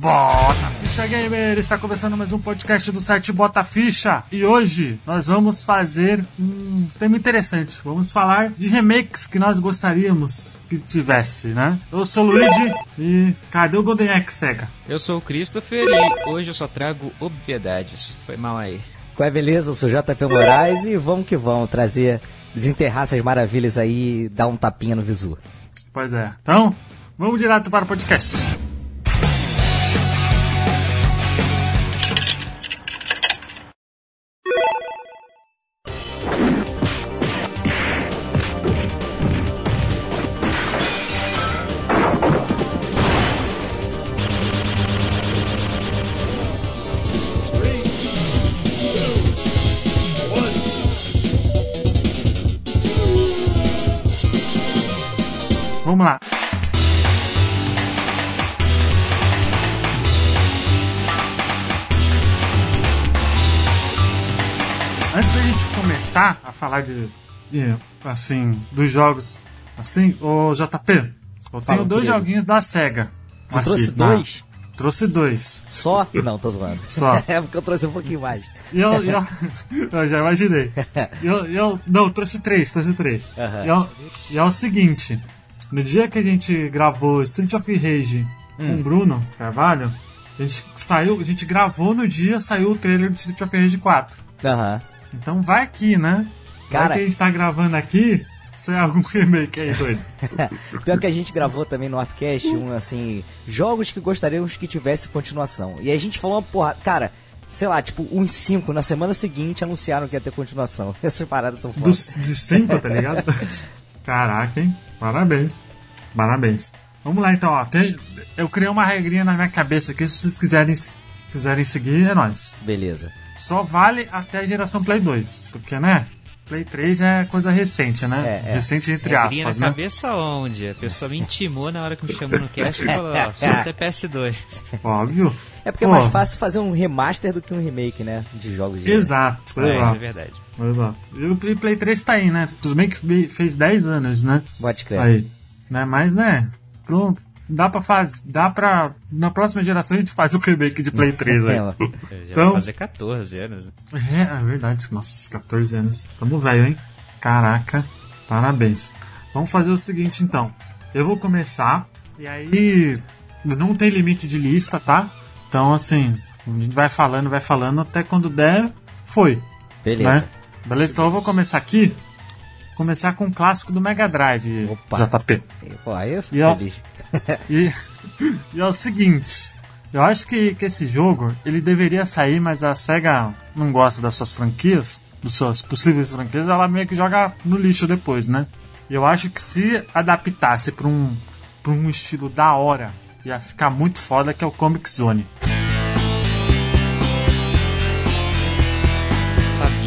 Bota Ficha Gamer! Está começando mais um podcast do site Bota Ficha. E hoje nós vamos fazer um tema interessante. Vamos falar de remakes que nós gostaríamos que tivesse, né? Eu sou o Luigi e cadê o Golden Axe, Sega? Eu sou o Christopher e hoje eu só trago obviedades. Foi mal aí. Qual é beleza? Eu sou JP Moraes e vamos que vamos trazer, desenterrar essas maravilhas aí e dar um tapinha no visu. Pois é. Então, vamos direto para o podcast. Falar de, de, assim, dos jogos, assim, o JP, eu Fala, tenho dois querido. joguinhos da SEGA. Você aqui, trouxe tá? dois? Trouxe dois. Só? Não, tô zoando. Só. é porque eu trouxe um pouquinho mais. Eu, eu, eu já imaginei. Eu, eu, não, trouxe três, trouxe três. Aham. E, é o seguinte: no dia que a gente gravou Street of Rage com Hum. o Bruno Carvalho, a gente saiu, a gente gravou no dia, saiu o trailer de Street of Rage 4. Aham. Então vai aqui, né? Cara- que a gente tá gravando aqui, se é algum remake aí, doido. Pior que a gente gravou também no Upcast um, assim, jogos que gostaríamos que tivesse continuação. E a gente falou uma porra, cara, sei lá, tipo, uns cinco, na semana seguinte anunciaram que ia ter continuação. Essas paradas são foda. Dos, dos cinco, tá ligado? Caraca, hein? Parabéns. Parabéns. Vamos lá então, ó. Tem- eu criei uma regrinha na minha cabeça aqui, se vocês quiserem, quiserem seguir, é nóis. Beleza. Só vale até a geração Play 2, porque, né? Play 3 é coisa recente, né? É, é. Recente entre Regrinha aspas, na né? cabeça onde? A pessoa me intimou na hora que me chamou no cast e falou, ó, só até PS2. Óbvio. É porque é Pô, mais fácil fazer um remaster do que um remake, né? De jogos de. Exato, É, isso é exato. verdade. exato. E o Play, Play 3 tá aí, né? Tudo bem que fe- fez 10 anos, né? Pode crer. Aí. Né? Mas, né? Pronto. Dá pra fazer. Dá pra. Na próxima geração a gente faz o remake de Play 3 aí. É. Já Então- vai fazer 14 anos. É, é verdade. Nossa, 14 anos. Tamo velho, hein? Caraca. Parabéns. Vamos fazer o seguinte então. Eu vou começar. E aí. Não tem limite de lista, tá? Então, assim. A gente vai falando, vai falando. Até quando der, foi. Beleza. Né? Beleza? Então eu vou começar aqui. Começar com o clássico do Mega Drive, Opa. JP. Pô, aí eu fico E ó- feliz. E, e é o seguinte, eu acho que, que esse jogo ele deveria sair, mas a SEGA não gosta das suas franquias, das suas possíveis franquias, ela meio que joga no lixo depois, né? Eu acho que se adaptasse para um, pra um estilo da hora, ia ficar muito foda, que é o Comic Zone.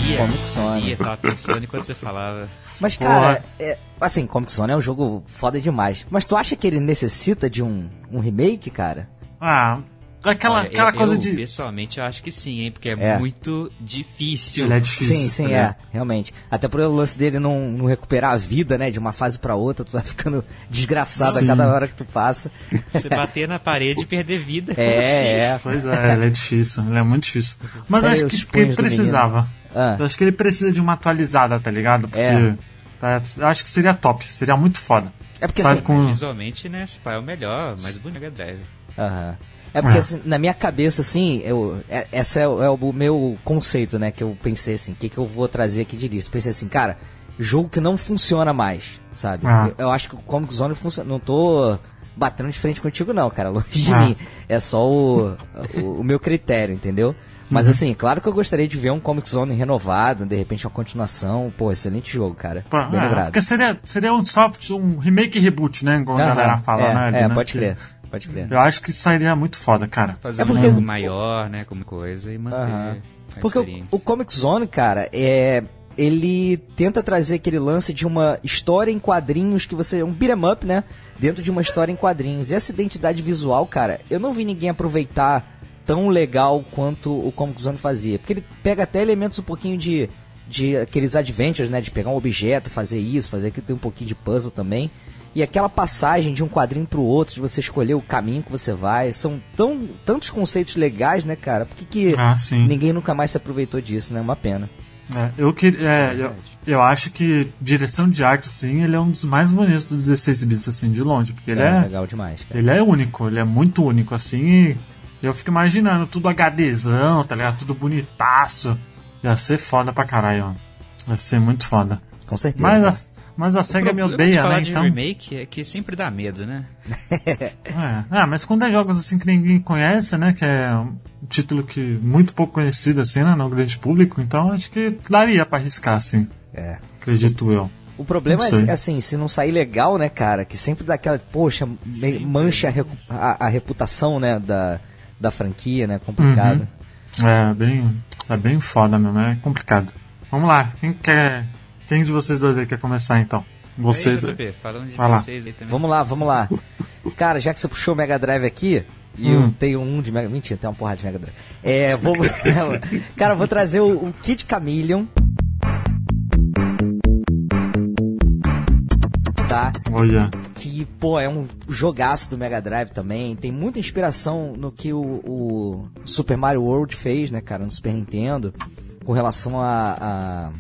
Sabia. Comic Zone. Sabia, tava pensando enquanto você falava. Mas, cara, é, assim, Comic Zone é um jogo foda demais. Mas tu acha que ele necessita de um, um remake, cara? Ah, aquela, Olha, aquela eu, coisa eu, de... pessoalmente, eu acho que sim, hein? Porque é, É. muito difícil. Ele é difícil. sim, sim, né? é, realmente. Até por o lance dele não, não recuperar a vida, né, de uma fase pra outra, tu vai ficando desgraçado Sim. a cada hora que tu passa. Você bater na parede e perder vida. como É, é. Pois é, ele é difícil, ele é muito difícil. Mas Sério, acho que, precisava. Ah, Eu acho que ele precisa de uma atualizada, tá ligado? Porque É. tá, eu acho que seria top, seria muito foda. é porque Sabe, assim, com... Visualmente, né? Esse pai é o melhor, mais bonito Mega Drive. Aham. É porque É. assim, na minha cabeça, assim, eu, é, essa é, o- é o meu conceito, né? Que eu pensei assim, o que, que eu vou trazer aqui de lista? Pensei assim, cara, jogo que não funciona mais, sabe? Ah. Eu, eu acho que o Comic Zone funciona. Não tô batendo de frente contigo, não, cara. Longe de Ah. mim. É só o, o, o meu critério, entendeu? Mas Uhum. assim, claro que eu gostaria de ver um Comic Zone renovado, de repente uma continuação. Pô, excelente jogo, cara. Pô, Bem é, lembrado. porque seria, seria um soft, um remake e reboot, né? Como a Aham, galera fala, é, né? ali, é, né? pode crer. Pode crer. Eu acho que sairia muito foda, cara. Fazer É um porque- jogo maior, né? Como coisa e manter a Porque o, o Comic Zone, cara, é. Ele tenta trazer aquele lance de uma história em quadrinhos que você. Um beat'em up, né? Dentro de uma história em quadrinhos. E essa identidade visual, cara, eu não vi ninguém aproveitar tão legal quanto o Comic Zone fazia. Porque ele pega até elementos um pouquinho de. De aqueles adventures, né? De pegar um objeto, fazer isso, fazer aquilo, tem um pouquinho de puzzle também. E aquela passagem de um quadrinho pro outro, de você escolher o caminho que você vai, são tão, tantos conceitos legais, né, cara? Por que, que Ah, ninguém nunca mais se aproveitou disso, né? Uma pena. É, eu, que, é, eu, eu acho que direção de arte, sim, ele é um dos mais bonitos do 16 bits, assim, de longe. Porque ele é, legal demais, cara. ele é único, ele é muito único, assim, e eu fico imaginando tudo HDzão, tá ligado? Tudo bonitaço. Ia ser foda pra caralho, mano. Ia ser muito foda. Com certeza. Mas a, mas a SEGA me problema de odeia, falar né? de Então. remake é que sempre dá medo, né? É. Ah, mas quando é jogos assim que ninguém conhece, né? Que é um título que muito pouco conhecido, assim, né? No grande público, então acho que daria pra arriscar, assim. É. Acredito eu. O problema é, assim, se não sair legal, né, cara, que sempre dá aquela, poxa, me- Sempre. mancha a, a- a reputação, né, da, da franquia, né, complicado. É bem, é bem foda mesmo, é complicado. Vamos lá, quem quer. Quem de vocês dois aí quer começar então? Vocês. Aí, JP, falando de Vai lá. 16 aí também. Vamos lá, vamos lá. Cara, já que você puxou o Mega Drive aqui, e Hum. eu tenho um de Mega... Mentira, tem uma porrada de Mega Drive. É, vou... Cara, eu vou trazer o, o Kid Chameleon. Tá? Olha. que, pô, é um jogaço do Mega Drive também. Tem muita inspiração no que o, o Super Mario World fez, né, cara, no Super Nintendo, com relação a, a,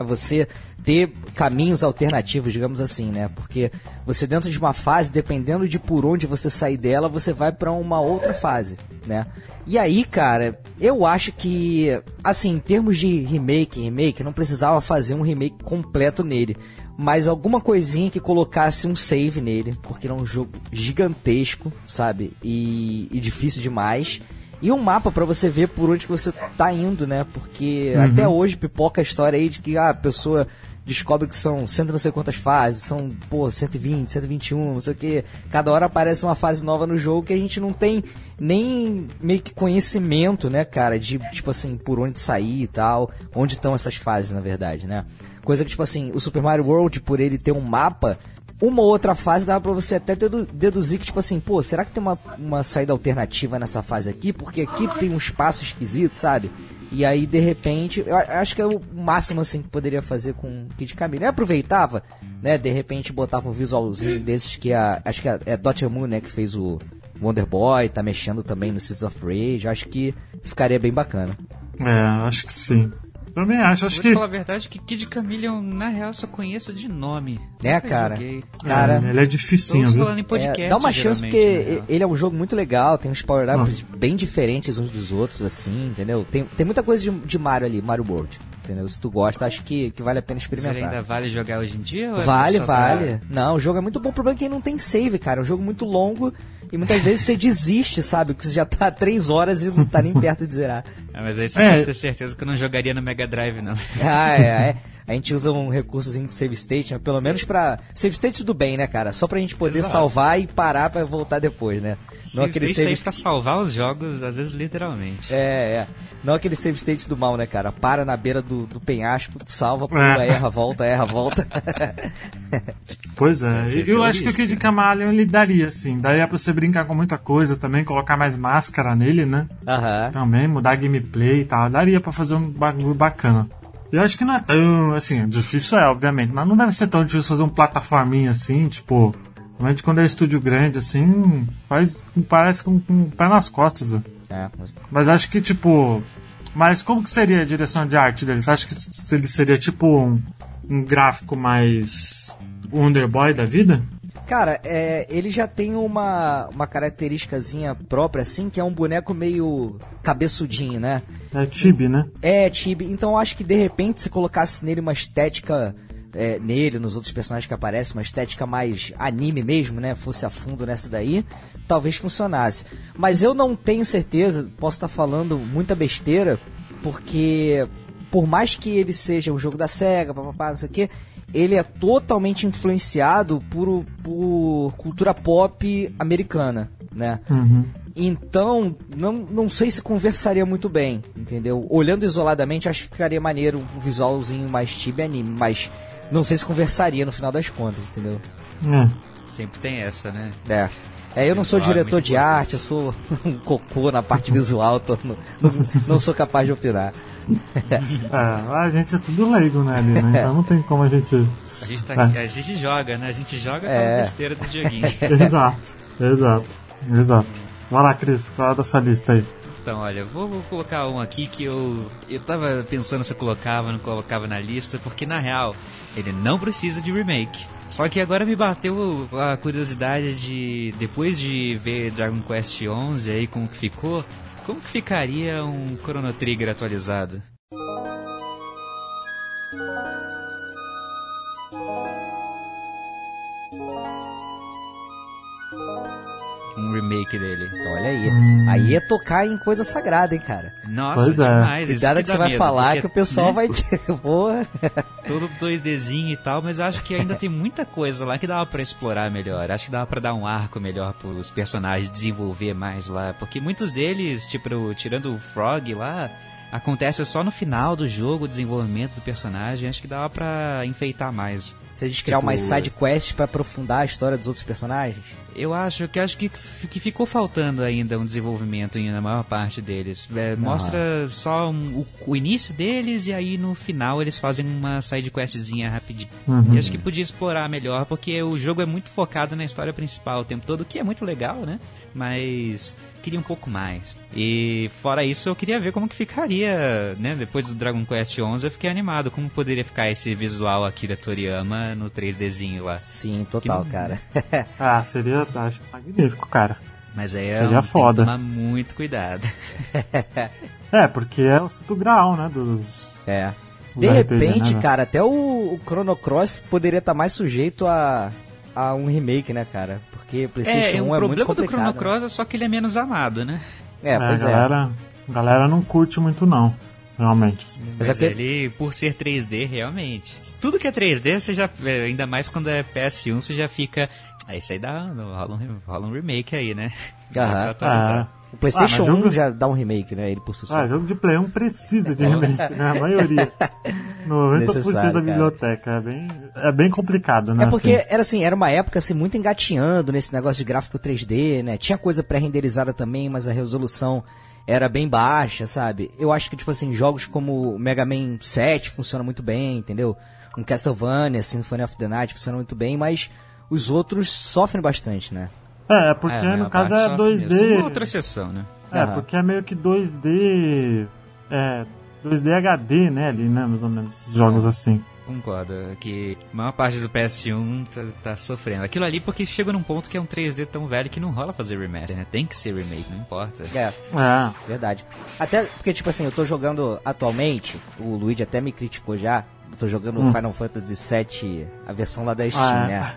a você ter caminhos alternativos, digamos assim, né? Porque você dentro de uma fase, dependendo de por onde você sair dela, você vai pra uma outra fase, né? E aí, cara, eu acho que, assim, em termos de remake, remake, não precisava fazer um remake completo nele mas alguma coisinha que colocasse um save nele, porque ele é um jogo gigantesco, sabe? E, e difícil demais. E um mapa pra você ver por onde que você tá indo, né? Porque até hoje pipoca a história aí de que ah, a pessoa descobre que são cento e não sei quantas fases, são, pô, 120, 121, não sei o que. Cada hora aparece uma fase nova no jogo que a gente não tem nem meio que conhecimento, né, cara, de, tipo assim, por onde sair e tal, onde estão essas fases, na verdade, né? Coisa que, tipo assim, o Super Mario World, por ele ter um mapa, uma ou outra fase dava pra você até dedu- deduzir que, tipo assim, pô, será que tem uma, uma saída alternativa nessa fase aqui? Porque aqui tem um espaço esquisito, sabe? E aí, de repente, eu a- acho que é o máximo, assim, que poderia fazer com Kid Camille. Eu aproveitava, né, de repente botava um visualzinho desses que a, acho que a, é Dottie Moon, né, que fez o Wonder Boy, tá mexendo também no Seeds of Rage, acho que ficaria bem bacana. É, acho que sim. Também acho, acho Vou que. falar a verdade que Kid Chameleon, na real, só conheço de nome. É, Nunca cara. joguei. Cara, é, ele é dificinho, Todos viu? falando em podcast, É, dá uma chance porque real. ele é um jogo muito legal, tem uns power-ups bem diferentes uns dos outros, assim, entendeu? Tem, tem muita coisa de, de Mario ali, Mario World, entendeu? Se tu gosta, acho que, que vale a pena Mas ele experimentar. ainda vale jogar hoje em dia? ou é Vale, só pra- vale. Não, o jogo é muito bom. O problema é que ele não tem save, cara. É um jogo muito longo e muitas vezes você desiste, sabe? Porque você já tá há três horas e não tá nem perto de zerar. Ah, mas aí você É. pode ter certeza que eu não jogaria no Mega Drive, não. Ah, é, é. A gente usa um recursozinho de save state, né? pelo menos pra. Save state tudo bem, né, cara? Só pra gente poder Exato. salvar e parar pra voltar depois, né? Não aquele Save state pra salvar os jogos, às vezes literalmente. É, é. Não aquele save state do mal, né, cara? Para na beira do, do penhasco, salva, pula, É. erra, volta, erra, volta. Pois é, Você eu acho que o isso, Kid Camaleon ele daria, sim. Daria pra você brincar com muita coisa também, colocar mais máscara nele, né? Aham. Também, mudar a gameplay e tal. Daria pra fazer um bagulho bacana. Eu acho que não é tão, assim, difícil é, obviamente, mas não deve ser tão difícil fazer um plataforminha assim, tipo. Realmente quando é estúdio grande, assim, faz. parece com, com o pé nas costas, velho. É, mas- Mas acho que, tipo. Mas como que seria a direção de arte dele? Você acha que ele seria tipo um, um gráfico mais Wonder Boy da vida? Cara, é, ele já tem uma, uma característicazinha própria, assim, que é um boneco meio cabeçudinho, né? É Tibi, né? É, Tibi. Então eu acho que de repente se colocasse nele uma estética. É, nele, nos outros personagens que aparecem, uma estética mais anime mesmo, né? Fosse a fundo nessa daí, talvez funcionasse. Mas eu não tenho certeza, posso estar falando muita besteira, porque por mais que ele seja um jogo da SEGA, papapá, não sei o quê, ele é totalmente influenciado por, por cultura pop americana, né? Uhum. Então, não, não sei se conversaria muito bem, entendeu? Olhando isoladamente, acho que ficaria maneiro um visualzinho mais tibi anime, mas não sei se conversaria no final das contas, entendeu? É. Sempre tem essa, né? É. É, eu não sou diretor de arte, eu sou um cocô na parte visual, tô- não, não, não sou capaz de opinar. É, a gente é tudo leigo, né, ali, né? Então não tem como a gente. A gente, tá, É. a gente joga, né? A gente joga É. aquela besteira dos joguinhos. Exato, exato, exato. Vai lá, Cris, qual é da sua lista aí? Então, olha, vou, vou colocar um aqui que eu eu tava pensando se eu colocava ou não colocava na lista, porque na real ele não precisa de remake. Só que agora me bateu a curiosidade de depois de ver Dragon Quest XI aí como que ficou, como que ficaria um Chrono Trigger atualizado? Remake dele. Olha aí. Hum. Aí é tocar em coisa sagrada, hein, cara. Nossa, Pois é. demais. Cuidado que dá você vai medo, falar porque, que o pessoal né, vai te. Porra. todo 2Dzinho e tal, mas eu acho que ainda tem muita coisa lá que dava pra explorar melhor. Acho que dava pra dar um arco melhor pros personagens, desenvolver mais lá, porque muitos deles, tipo, tirando o Frog lá, acontece só no final do jogo, o desenvolvimento do personagem. Acho que dava pra enfeitar mais. Você diz criar Tipo- umas side quests pra aprofundar a história dos outros personagens? Eu acho que acho que, que ficou faltando ainda um desenvolvimento na maior parte deles. É, mostra só um- o, o início deles e aí no final eles fazem uma side questzinha rapidinho. Uhum. E acho que podia explorar melhor, porque o jogo é muito focado na história principal o tempo todo, o que é muito legal, né? Mas queria um pouco mais. E fora isso, eu queria ver como que ficaria, né? Depois do Dragon Quest XI, eu fiquei animado. Como poderia ficar esse visual Akira Toriyama no 3Dzinho lá. Sim, total, Que- cara. Ah, seria, acho que magnífico, cara. Mas aí é Seria um, foda. tem que tomar muito cuidado. É, porque é o Santo Grau, né, dos... É. do De RPG, repente, né, cara, até o, o Chrono Cross poderia estar mais sujeito a, a um remake, né, cara? Porque PlayStation É, 1 o é muito problema do complicado. Chrono né? Cross é só que ele é menos amado, né? É, É, pois a é. galera, a galera não curte muito, não. Realmente. Mas Mas, é que- ele, por ser 3D, realmente. Tudo que é 3D, você já. é, Ainda mais quando é PS1, você já fica. Aí isso aí dá. Rola um, rola um remake aí, né? Aham. O PlayStation Ah, mas jogo- 1 já dá um remake, né? Ele por si só. Ah, jogo de Play 1 precisa de remake, né? A maioria. 90% Necessário, da cara. biblioteca. É bem, é bem complicado, né? É porque assim. era assim, era uma época assim muito engatinhando nesse negócio de gráfico 3D, né? Tinha coisa pré-renderizada também, mas a resolução era bem baixa, sabe? Eu acho que tipo assim, jogos como o Mega Man 7 funcionam muito bem, entendeu? Um Castlevania, Symphony of the Night funciona muito bem, mas os outros sofrem bastante, né? É, é porque É, no caso é sofre 2D. mesmo. Uma outra exceção, né? É, Aham. porque é meio que 2D. É, 2D HD, né? Ali, né? Mais ou menos, esses jogos assim. Concordo, que a maior parte do PS1 tá, tá sofrendo. Aquilo ali porque chega num ponto que é um 3D tão velho que não rola fazer remaster, né? Tem que ser remake, não importa. É, É. verdade. Até porque, tipo assim, eu tô jogando atualmente, o Luigi até me criticou já, tô jogando Hum. Final Fantasy VII, a versão lá da Steam, Ah, é. né?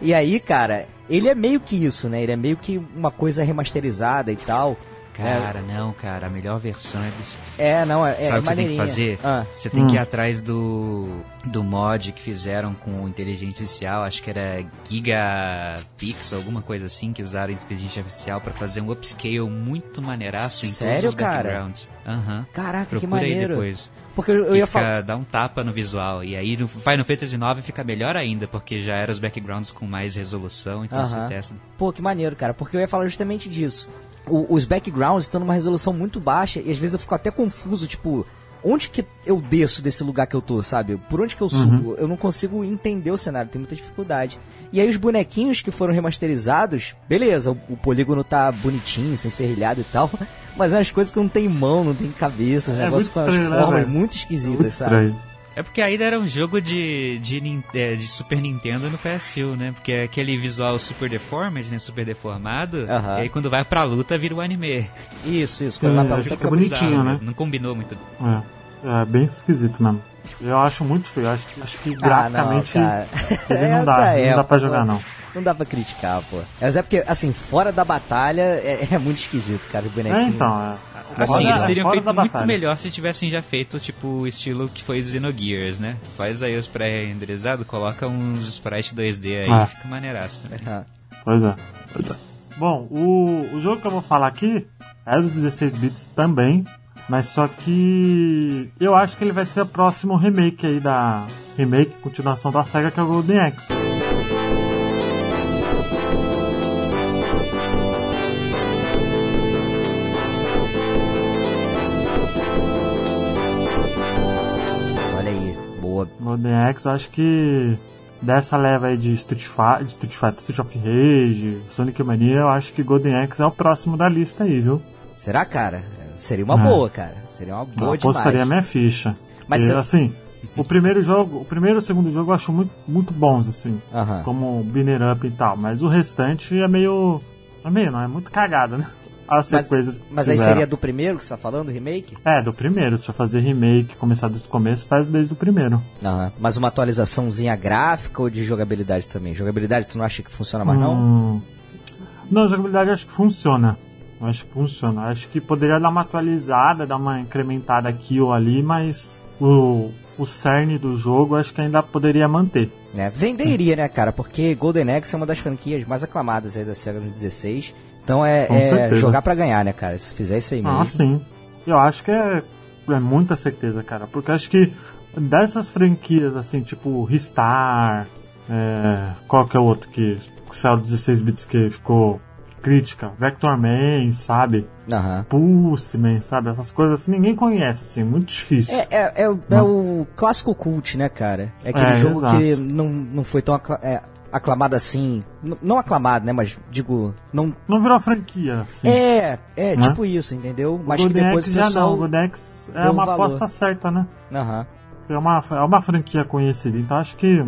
E aí, cara, ele é meio que isso, né? Ele é meio que uma coisa remasterizada e tal. Cara, não, cara, a melhor versão é do É, não, é, é Sabe o que você tem que fazer? Ah, Você tem que ir Hum. atrás do, do mod que fizeram com inteligência artificial, acho que era Gigapixel, alguma coisa assim, que usaram inteligência artificial pra fazer um upscale muito maneiraço em Sério, todos os cara? backgrounds. Aham. caraca, que Procura aí maneiro. depois. Porque eu, ia falar. dá um tapa no visual. E aí no Final Fantasy IX fica melhor ainda, porque já eram os backgrounds com mais resolução, então você Aham. testa. Pô, que maneiro, cara. Porque eu ia falar justamente disso. O- os backgrounds estão numa resolução muito baixa e às vezes eu fico até confuso, tipo, onde que eu desço desse lugar que eu tô, sabe? Por onde que eu subo? Eu não consigo entender o cenário, tem muita dificuldade. E aí os bonequinhos que foram remasterizados, beleza, o, o polígono tá bonitinho, sem serrilhado e tal, mas é umas coisas que não tem mão, não tem cabeça, um É negócio muito com as né, formas velho? muito esquisitas, Muito sabe? estranho. É porque ainda era um jogo de, de, é, de Super Nintendo no PS1, né? Porque é aquele visual super deformed, né? Super deformado. E aí quando vai pra luta vira o anime. Isso, isso. É, Quando lá pra acho luta que fica é bonitinho, Bizarro né? Não combinou muito. É, é bem esquisito mesmo. Eu acho muito feio. Acho, acho que Ah, não, graficamente ele É não dá, da não dá pra jogar não. Não dá pra criticar, pô. Mas é porque, assim, fora da batalha é, é muito esquisito, cara, o bonequinho. É, então, é. Assim, eles teriam fora feito muito batalha. melhor se tivessem já feito, tipo, o estilo que foi Xenogears, né? Faz aí os pré-renderizados, coloca uns sprites 2D aí, Ah. fica maneiraço também. Ah, Pois é. Pois é. Bom, o, o jogo que eu vou falar aqui é do 16 bits também, mas só que eu acho que ele vai ser o próximo remake aí da remake, continuação da SEGA que é o Golden Axe. Golden Axe, eu acho que dessa leva aí de Street Fighter, Street Fighter, Street of Rage, Sonic Mania, eu acho que Golden Axe é o próximo da lista aí, viu? Será, cara? Seria uma É. boa, cara. Seria uma boa eu apostaria demais. minha ficha. Mas Porque, se- assim, o primeiro jogo, o primeiro e o segundo jogo eu acho muito, muito bons, assim, Aham. como Binner Up e tal, mas o restante é meio. É meio, não, é muito cagado, né? As Mas, sequências que mas aí seria do primeiro que você tá falando, remake? É, do primeiro. Se eu fazer remake, começar desde o começo, faz desde o primeiro. Aham. Mas uma atualizaçãozinha gráfica ou de jogabilidade também? Jogabilidade tu não acha que funciona mais não? Hum, Não, jogabilidade acho que funciona. Acho que funciona. Acho que poderia dar uma atualizada, dar uma incrementada aqui ou ali, mas o, o cerne do jogo acho que ainda poderia manter. Né? Venderia, né, cara? Porque Golden Axe é uma das franquias mais aclamadas aí da SEGA no 16. Então é, é jogar pra ganhar, né, cara? Se fizer isso aí mesmo. Ah, sim. Eu acho que é, é muita certeza, cara. Porque acho que dessas franquias, assim, tipo Ristar, é, qual que é o outro que, que saiu dos 16 bits que ficou crítica? Vector Man, sabe? Aham. Pulse Man, sabe? Essas coisas assim, ninguém conhece, assim, muito difícil. É, é, é, o- é o clássico cult, né, cara? É aquele É, jogo exato. que não, não foi tão acla- aclamado assim. Não aclamado, né? Mas digo, não. Não virou franquia, assim. É, é, Né? tipo isso, entendeu? o Mas que Golden depois Axe o já pessoal. não, o Golden é uma valor. aposta certa, né? Aham. É uma, é uma franquia conhecida, então acho que,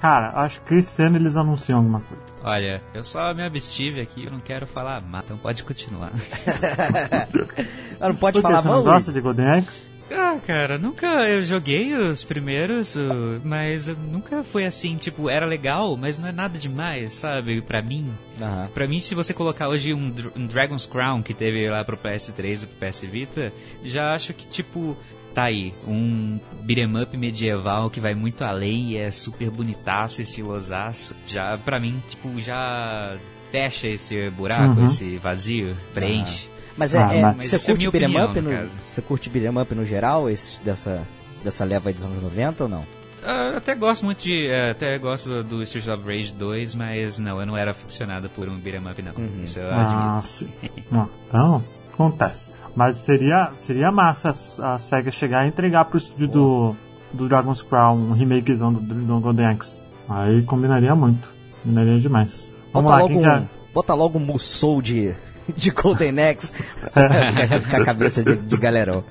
cara, acho que esse ano eles anunciam alguma coisa. Olha, eu só me abstive aqui, eu não quero falar mal, então pode continuar. Não pode Por que falar você não mal, gosta de Golden Axe? Ah, cara, nunca eu joguei os primeiros, mas nunca foi assim, tipo, era legal, mas não é nada demais, sabe? Pra mim. Aham. Pra mim, se você colocar hoje um, um Dragon's Crown que teve lá pro PS3 e pro PS Vita, já acho que, tipo, tá aí, um beat'em up medieval que vai muito além e é super bonitaço, estilosaço. Já, pra mim, tipo, já fecha esse buraco, Uhum. esse vazio, preenche. Mas é, Ah, é- mas- Mas você é curte beat'em opinião, up no você curte beat'em up no geral, esses dessa dessa leva dos anos 90 ou não? Ah, Eu até gosto muito de. eh, Até gosto do Streets of Rage 2, mas não, eu não era aficionado por um beat'em up, não. Uhum. Isso eu Ah, admito. sim. Não, então, acontece. Mas seria, seria massa a, SEGA chegar e entregar pro estúdio do, do Dragon's Crown um remakezão do, do Golden Axe. Aí combinaria muito. Combinaria demais. Vamos Bota lá, logo, quem quer? bota logo um Musou de, de Golden Axe com a cabeça de, de galerão.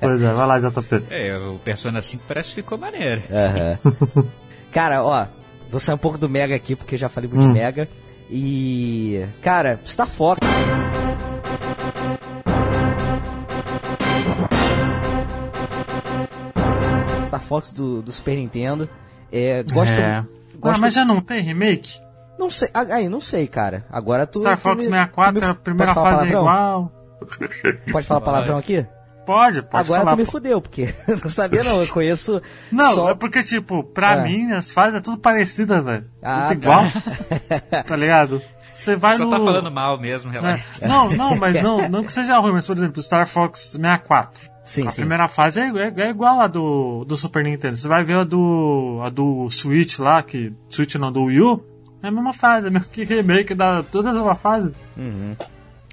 Pois é, vai lá, JP. É, o Persona 5 parece que ficou maneiro. Aham. Cara, ó, vou sair um pouco do Mega aqui, porque já falei muito de Hum. Mega. E. Cara, Star Fox. Star Fox do, do Super Nintendo. É, gosto. É. gosto Ah, mas já não tem remake? Não sei. ah, Aí, não sei, cara. Agora tu. Star tu Fox me- 64, tu me- a primeira fase é palavrão? igual. Pode falar palavrão aqui? Pode, pode Agora falar. tu me fudeu, porque não sabia não. Eu conheço. Não, só... é porque, tipo, pra É. mim as fases é tudo parecida, velho. Ah, tudo igual. tá ligado? Você vai Só no... tá falando mal mesmo, É. relaxa. Não, não, mas não, não que seja ruim, mas por exemplo, Star Fox 64. Sim, a sim. primeira fase é, é- é igual a do, do Super Nintendo. Você vai ver a do, a do Switch lá, que. Switch não, do Wii U. É a mesma fase, é mesmo que remake da. Toda a mesma fase. Uhum.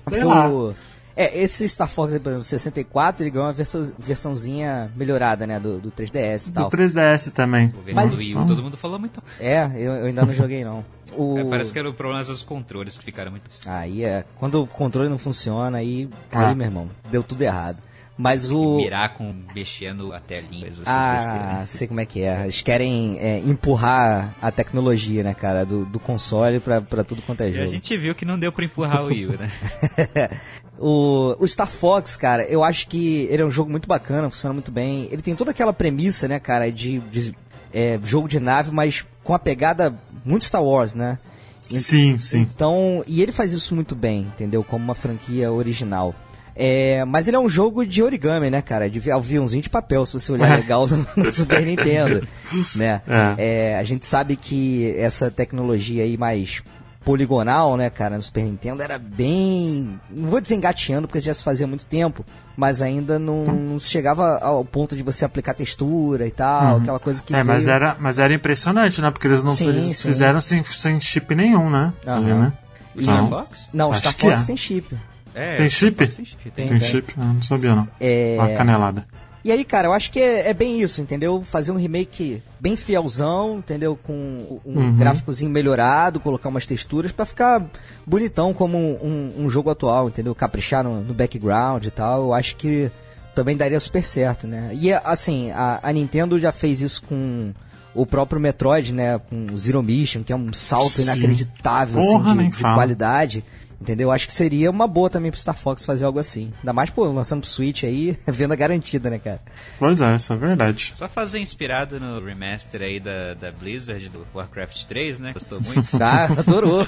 Sei O- lá. É, esse Star Fox, por exemplo, 64, ele ganhou uma versão, versãozinha melhorada, né, do, do 3DS e Do tal. 3DS também. O versão Mas- do Wii U, todo mundo falou muito. É, eu, eu ainda não joguei não. O... É, parece que era o problema dos controles que ficaram muito. Aí é, quando o controle não funciona, aí, Ah. aí meu irmão, deu tudo errado. Mas o... Mirar com mexendo a telinha, Ah, besteiras. sei como é que é. Eles querem é, empurrar a tecnologia, né, cara, do, do console pra, pra tudo quanto é E jogo. a gente viu que não deu pra empurrar o Wii U, né? O, o Star Fox, cara, eu acho que ele é um jogo muito bacana, funciona muito bem. Ele tem toda aquela premissa, né, cara, de, de, é, jogo de nave, mas com a pegada muito Star Wars, né? Sim, sim. Então, e ele faz isso muito bem, entendeu? Como uma franquia original. É, mas ele é um jogo de origami, né, cara? De aviãozinho de papel, se você olhar legal no, no Super Nintendo, né? É. É, a gente sabe que essa tecnologia aí mais poligonal, né, cara, no Super Nintendo era bem, não vou dizer engateando porque já se fazia muito tempo, mas ainda não, não se chegava ao ponto de você aplicar textura e tal, aquela coisa que É, mas veio- era, mas era impressionante, né? Porque eles não Sim, eles sim. fizeram sem, sem chip nenhum, né? Aham. Ali, né? E- Star Não. Fox? Não, Acho Star que Fox é. tem chip. É, Tem chip? Tem chip. Tem, Tem tem. chip? Eu não sabia, não. É, Uma canelada. E aí, cara, eu acho que é, é bem isso, entendeu? Fazer um remake bem fielzão, entendeu? Com um Uhum. gráficozinho melhorado, colocar umas texturas pra ficar bonitão como um, um jogo atual, entendeu? Caprichar no, no background e tal. Eu acho que também daria super certo, né? E assim, a, a Nintendo já fez isso com o próprio Metroid, né? Com o Zero Mission, que é um salto Sim. inacreditável Porra, assim, nem de, de qualidade. Entendeu? Acho que seria uma boa também pro Star Fox fazer algo assim. Ainda mais, pô, lançando pro Switch aí, venda garantida, né, cara? Pois é, isso é verdade. Só fazer inspirado no remaster aí da, da Blizzard do Warcraft 3, né? Gostou muito. Ah, adorou.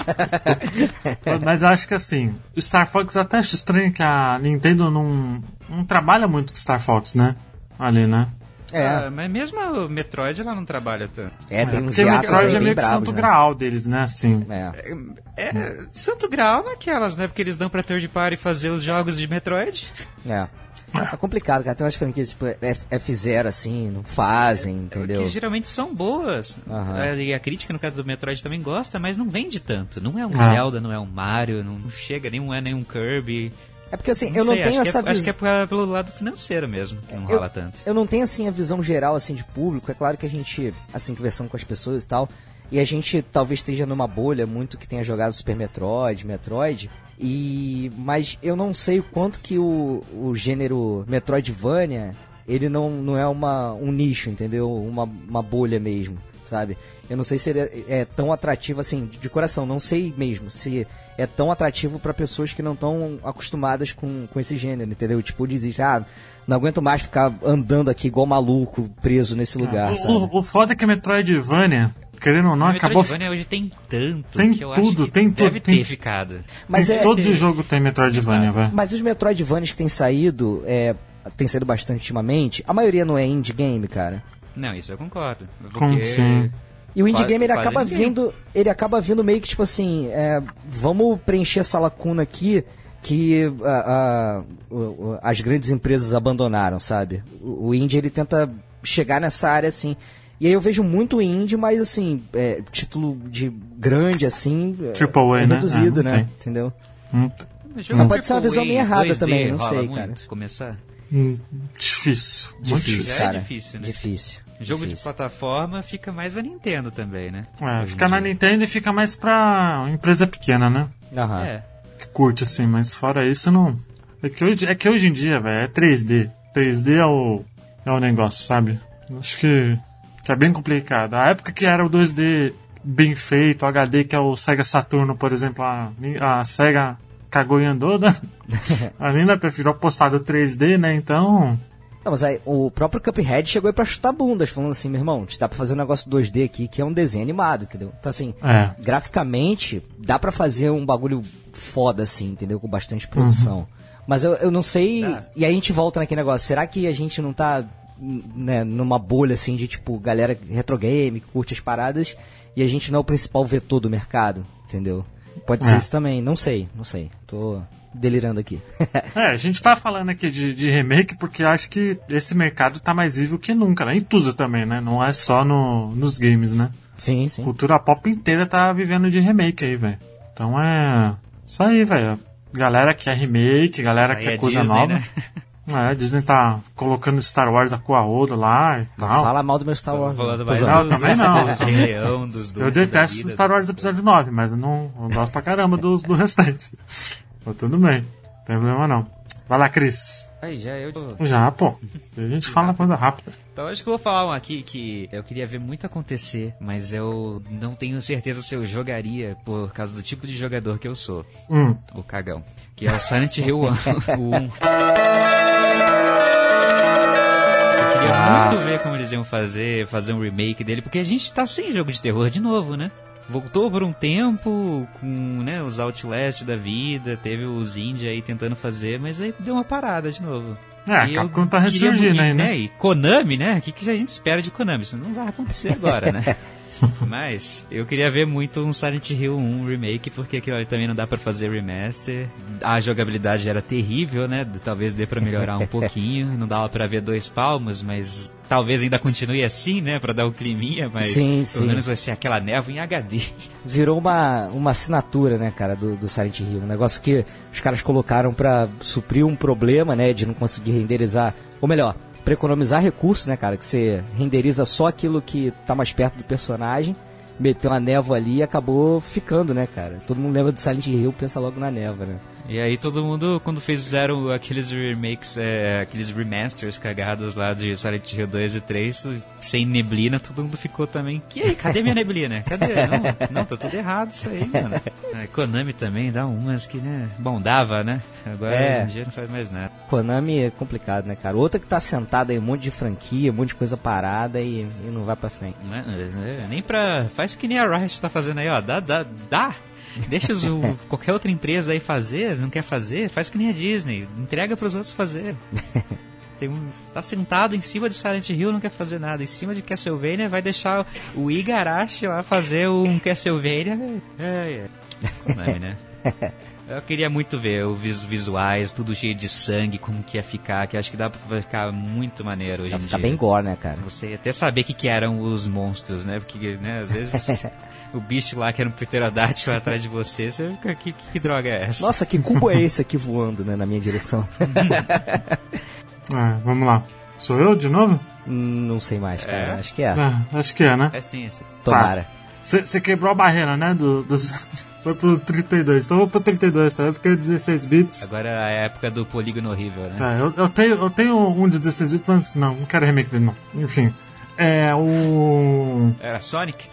Mas eu acho que assim, o Star Fox eu até acho estranho que a Nintendo não, não trabalha muito com Star Fox, né? Ali, né? É, Ah, mas mesmo o Metroid ela não trabalha tanto. é, tem uns Porque o hiatos Metroid aí é meio que santo né? graal deles, né? Assim. É. É, Santo Grau naquelas, né? Porque eles dão pra third party fazer os jogos de Metroid. É. É complicado, cara. Tem umas franquias tipo F- F0 assim, não fazem, entendeu? Que geralmente são boas. É, E a crítica, no caso do Metroid, também gosta, mas não vende tanto. Não é um Ah. Zelda, não é um Mario, não chega, nem um é nem um Kirby. É porque assim, eu não sei, tenho acho essa é, Acho que visão. é pelo lado financeiro mesmo, que não Eu- rola tanto. Eu não tenho assim a visão geral assim de público. É claro que a gente, assim, conversando com as pessoas e tal, e a gente talvez esteja numa bolha muito que tenha jogado Super Metroid, Metroid. E mas eu não sei o quanto que o, o gênero Metroidvania ele não, não é uma, um nicho, entendeu? Uma, uma bolha mesmo, sabe? Eu não sei se ele é, é tão atrativo assim, de, de coração, não sei mesmo se é tão atrativo para pessoas que não estão acostumadas com, com esse gênero, entendeu? Tipo, desiste, ah, não aguento mais ficar andando aqui igual maluco, preso nesse lugar, sabe? O, o foda é que Metroidvania, querendo ou não, O acabou. Metroidvania hoje tem tanto Tem que eu tudo, acho que tem tudo, deve tem- ter ficado. Mas tem- é, todo jogo tem Metroidvania, velho. mas os Metroidvanias que têm saído, é, tem saído bastante ultimamente, a maioria não é indie game, cara. Não, isso eu concordo. Como Porque assim? E o indie Quase- game ele acaba ninguém. vindo, ele acaba vindo meio que tipo assim, é, vamos preencher essa lacuna aqui que a- a- as grandes empresas abandonaram, sabe? O, o indie ele tenta chegar nessa área assim. E aí eu vejo muito indie, mas assim, é, título de grande assim, é, Triple A, é né? reduzido, É, não né? tem. Entendeu? Hum, pode ser uma visão meio errada 2D também, não sei, muito, cara. Começar. hum, difícil. Muito Difícil, difícil. É cara. difícil, né? Difícil. Jogo de difícil. plataforma fica mais a Nintendo também, né? É, fica na. Nintendo e fica mais pra empresa pequena, né? Aham. É. Que curte assim, mas fora isso não. É que hoje, é que hoje em dia, velho, é 3D. 3D é o, é o negócio, sabe? Acho que, que é bem complicado. A época que era o 2D bem feito, o HD, que é o Sega Saturno, por exemplo, a, a Sega cagou e andou, né? a Nina preferiu apostar do 3D, né? Então. Não, mas aí, o próprio Cuphead chegou aí pra chutar bundas, falando assim, meu irmão, dá pra fazer um negócio 2D aqui que é um desenho animado, entendeu? Então assim, É. graficamente, dá pra fazer um bagulho foda assim, entendeu? Com bastante produção. Mas eu, eu não sei. E aí a gente volta naquele negócio, será que a gente não tá né, numa bolha assim de tipo, galera retrogame, que curte as paradas, e a gente não é o principal vetor do mercado, entendeu? Pode ser É. isso também, não sei, não sei. Tô delirando aqui. É, a gente tá falando aqui de, de remake porque acho que esse mercado tá mais vivo que nunca, né? Em tudo também, né? Não é só no, nos games, né? sim, A sim. cultura pop inteira tá vivendo de remake aí, velho. Então é. Isso aí, velho. Galera quer remake, galera Aí quer é coisa Disney, nova. né? É, a Disney tá colocando Star Wars a cua roda lá e Não tal. fala mal do meu Star Wars. Falando não. mais Não, do, também não. do Rei Leão, dos do, eu detesto Star Wars episódio 9, mas eu não eu gosto pra caramba dos, do restante. Mas tudo bem, não tem problema não. Vai lá, Cris. Aí já eu. Já, pô. A gente fala coisa rápida. Então acho que eu vou falar um aqui que eu queria ver muito acontecer, mas eu não tenho certeza se eu jogaria por causa do tipo de jogador que eu sou. Hum. O cagão. Que é o Silent Hill 1. o 1. Eu queria Ah. muito ver como eles iam fazer, fazer um remake dele, porque a gente tá sem jogo de terror de novo, né? Voltou por um tempo com né, os Outlast da vida, teve os Indie aí tentando fazer, mas aí deu uma parada de novo. É, a Capcom tá ressurgindo aí, né? E Konami, né? O que, que a gente espera de Konami? Isso não vai acontecer agora, né? Mas eu queria ver muito um Silent Hill 1 remake, porque aquilo ali também não dá pra fazer remaster. A jogabilidade era terrível, né? Talvez dê pra melhorar um pouquinho. Não dava pra ver dois palmos, mas talvez ainda continue assim, né? Pra dar o climinha, mas Sim, pelo sim. menos vai ser aquela névoa em HD. Virou uma, uma assinatura, né, cara, do, do Silent Hill. Um negócio que os caras colocaram pra suprir um problema, né, de não conseguir renderizar. Ou melhor, pra economizar recursos, né, cara? Que você renderiza só aquilo que tá mais perto do personagem, meteu uma névoa ali e acabou ficando, né, cara? Todo mundo lembra de Silent Hill, pensa logo na névoa, né? E aí todo mundo, quando fizeram aqueles remakes, é, aqueles remasters cagados lá de Silent Hill 2 e 3, sem neblina, todo mundo ficou também. Que aí, cadê minha neblina? Cadê? Não, não, tá tudo errado isso aí, mano. A Konami também dá umas que, né? Bom, dava, né? Agora É. hoje em dia não faz mais nada. Konami é complicado, né, cara? Outra que tá sentada aí, um monte de franquia, um monte de coisa parada e, e não vai pra frente. Né? É, Nem pra. Faz que nem a Riot tá fazendo aí, ó. Dá, dá, dá. Deixa os- o- qualquer outra empresa aí fazer, não quer fazer, faz que nem a Disney. Entrega pros outros fazer. Tem um, tá sentado em cima de Silent Hill, não quer fazer nada. Em cima de Castlevania, vai deixar o Igarashi lá fazer um Castlevania. É, é. Konami, né? Eu queria muito ver os vis- visuais, tudo cheio de sangue, como que ia ficar, que acho que dá pra ficar muito maneiro hoje Vai ficar dia. bem gore, né, cara? Você até saber o que, que eram os monstros, né? Porque, né, às vezes o bicho lá que era um pterodáctilo atrás de você, você fica, que, que, que droga é essa? Nossa, que cubo é esse aqui voando, né, na minha direção? É, vamos lá. Sou eu de novo? Hum, não sei mais, cara. É? Acho que é. É, acho que é, né? É sim, é sim. Tomara. Você quebrou a barreira, né? Do, dos, foi pro 32. Então vou pro 32, tá? Eu fiquei 16 bits. Agora é a época do polígono horrível, né? É, eu, eu tenho, eu tenho um de 16 bits, mas não, não quero remake dele, não. Enfim. É o. Era Sonic?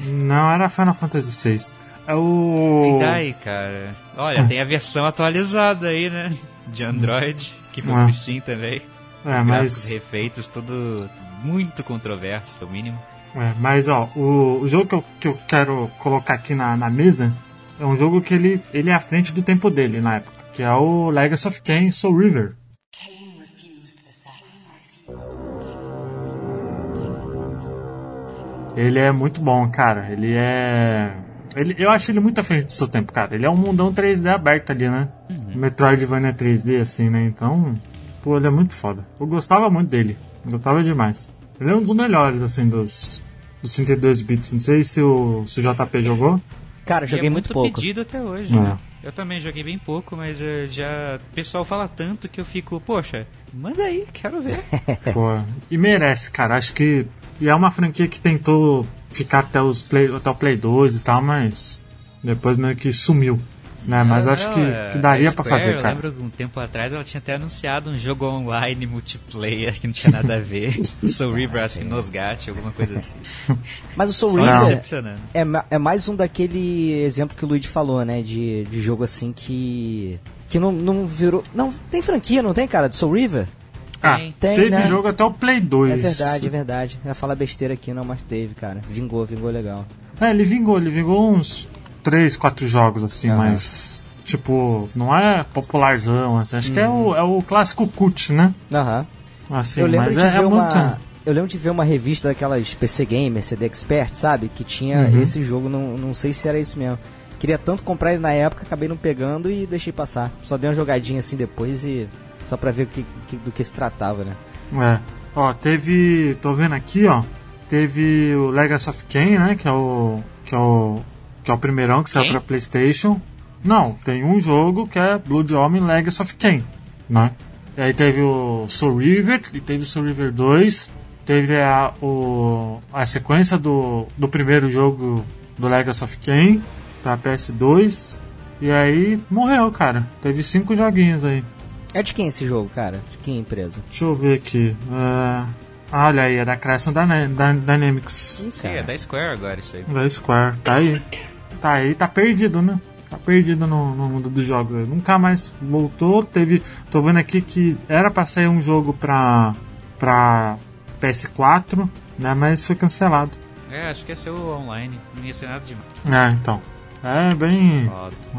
Não, era Final Fantasy VI. É o. E daí, cara? Olha, tem a versão atualizada aí, né? De Android, que foi Ah. pro Steam também. É, Os gráficos mas. refeitos, tudo muito controverso, no mínimo. É, mas ó, o, o jogo que eu, que eu quero colocar aqui na, na mesa é um jogo que ele, ele é à frente do tempo dele na época, que é o Legacy of Kain Soul River. Ele é muito bom, cara. Ele é. Ele, eu acho ele muito à frente do seu tempo, cara. Ele é um mundão 3D aberto ali, né? Metroidvania 3D, assim, né? Então, pô, ele é muito foda. Eu gostava muito dele. Eu gostava demais. Ele é um dos melhores, assim, dos, dos 32 bits. Não sei se o, se o JP jogou. Cara, joguei é muito pouco. pedido até hoje. É. né? Eu também joguei bem pouco, mas eh, já o pessoal fala tanto que eu fico, poxa, manda aí, quero ver. Pô, e merece, cara. Acho que. E é uma franquia que tentou ficar até, os Play, até o Play 2 e tal, mas depois meio que sumiu. Né? Mas Não, acho não, que, é, que daria a pra Square, fazer, Eu cara. lembro um tempo atrás ela tinha até anunciado um jogo online multiplayer que não tinha nada a ver. Soul River, acho que Nosgat, alguma coisa assim. Mas o Soul. River é, é mais um daquele exemplo que o Luigi falou, né? De, de jogo assim que. Que não, não virou. Não, tem franquia, não tem, cara? Do Soul River? Ah, Tem. Tem, teve né? jogo até o Play 2. É verdade, é verdade. Eu ia falar besteira aqui, não, mas teve, cara. Vingou, vingou legal. É, ele vingou, ele vingou uns 3, 4 jogos, assim, Aham. mas. Tipo, não é popularzão, assim. Acho que é o, é o clássico cut, né? Aham. Assim, eu lembro mas de é, ver é uma. muito. Eu lembro de ver uma revista daquelas PC Gamer, CD Expert, sabe? Que tinha Uhum. esse jogo, não, não sei se era isso mesmo. Queria tanto comprar ele na época, acabei não pegando e deixei passar. Só dei uma jogadinha assim depois e. Só pra ver o que, que- do que se tratava, né? É. Ó, teve. Tô vendo aqui, ó. Teve o Legacy of Kain, né? Que é o. Que é o. Que é o primeirão que saiu pra Playstation. Não, tem um jogo que é Blood Homem Legacy of Kain, né? E aí teve o Soul River, e teve o Soul River 2, teve a, o, a sequência do, do primeiro jogo do Legacy of Kain pra PS2, e aí morreu, cara. Teve cinco joguinhos aí. É de quem esse jogo, cara? De quem empresa? Deixa eu ver aqui. É, ah, olha aí, é da Dy- Dynamics. Sim, é da Square agora isso aí. Da Square. Tá aí. Tá aí, tá perdido, né? Tá perdido no, no mundo dos jogos. Nunca mais voltou. Teve. Tô vendo aqui que era pra sair um jogo pra. pra PS4, né? Mas foi cancelado. É, acho que ia ser o online, não ia ser nada demais. É, então. É bem.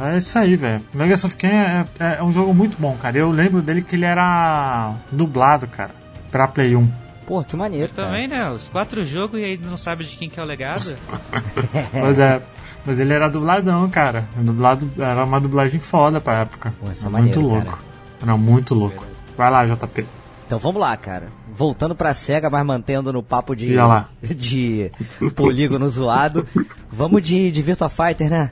É isso aí, velho. Legacy of Kain é, é, é um jogo muito bom, cara. Eu lembro dele que ele era dublado, cara. Pra Play 1. Porra, que maneiro. Eu também, né? Os quatro jogos e aí não sabe de quem que é o legado. Mas é. Mas ele era dubladão, cara. Dublado, era uma dublagem foda pra época. Pô, Era muito maneiro, louco. cara. Era muito louco. Vai lá, JP. Então vamos lá, cara. Voltando pra SEGA, mas mantendo no papo de, de polígono zoado. Vamos de, de Virtua Fighter, né?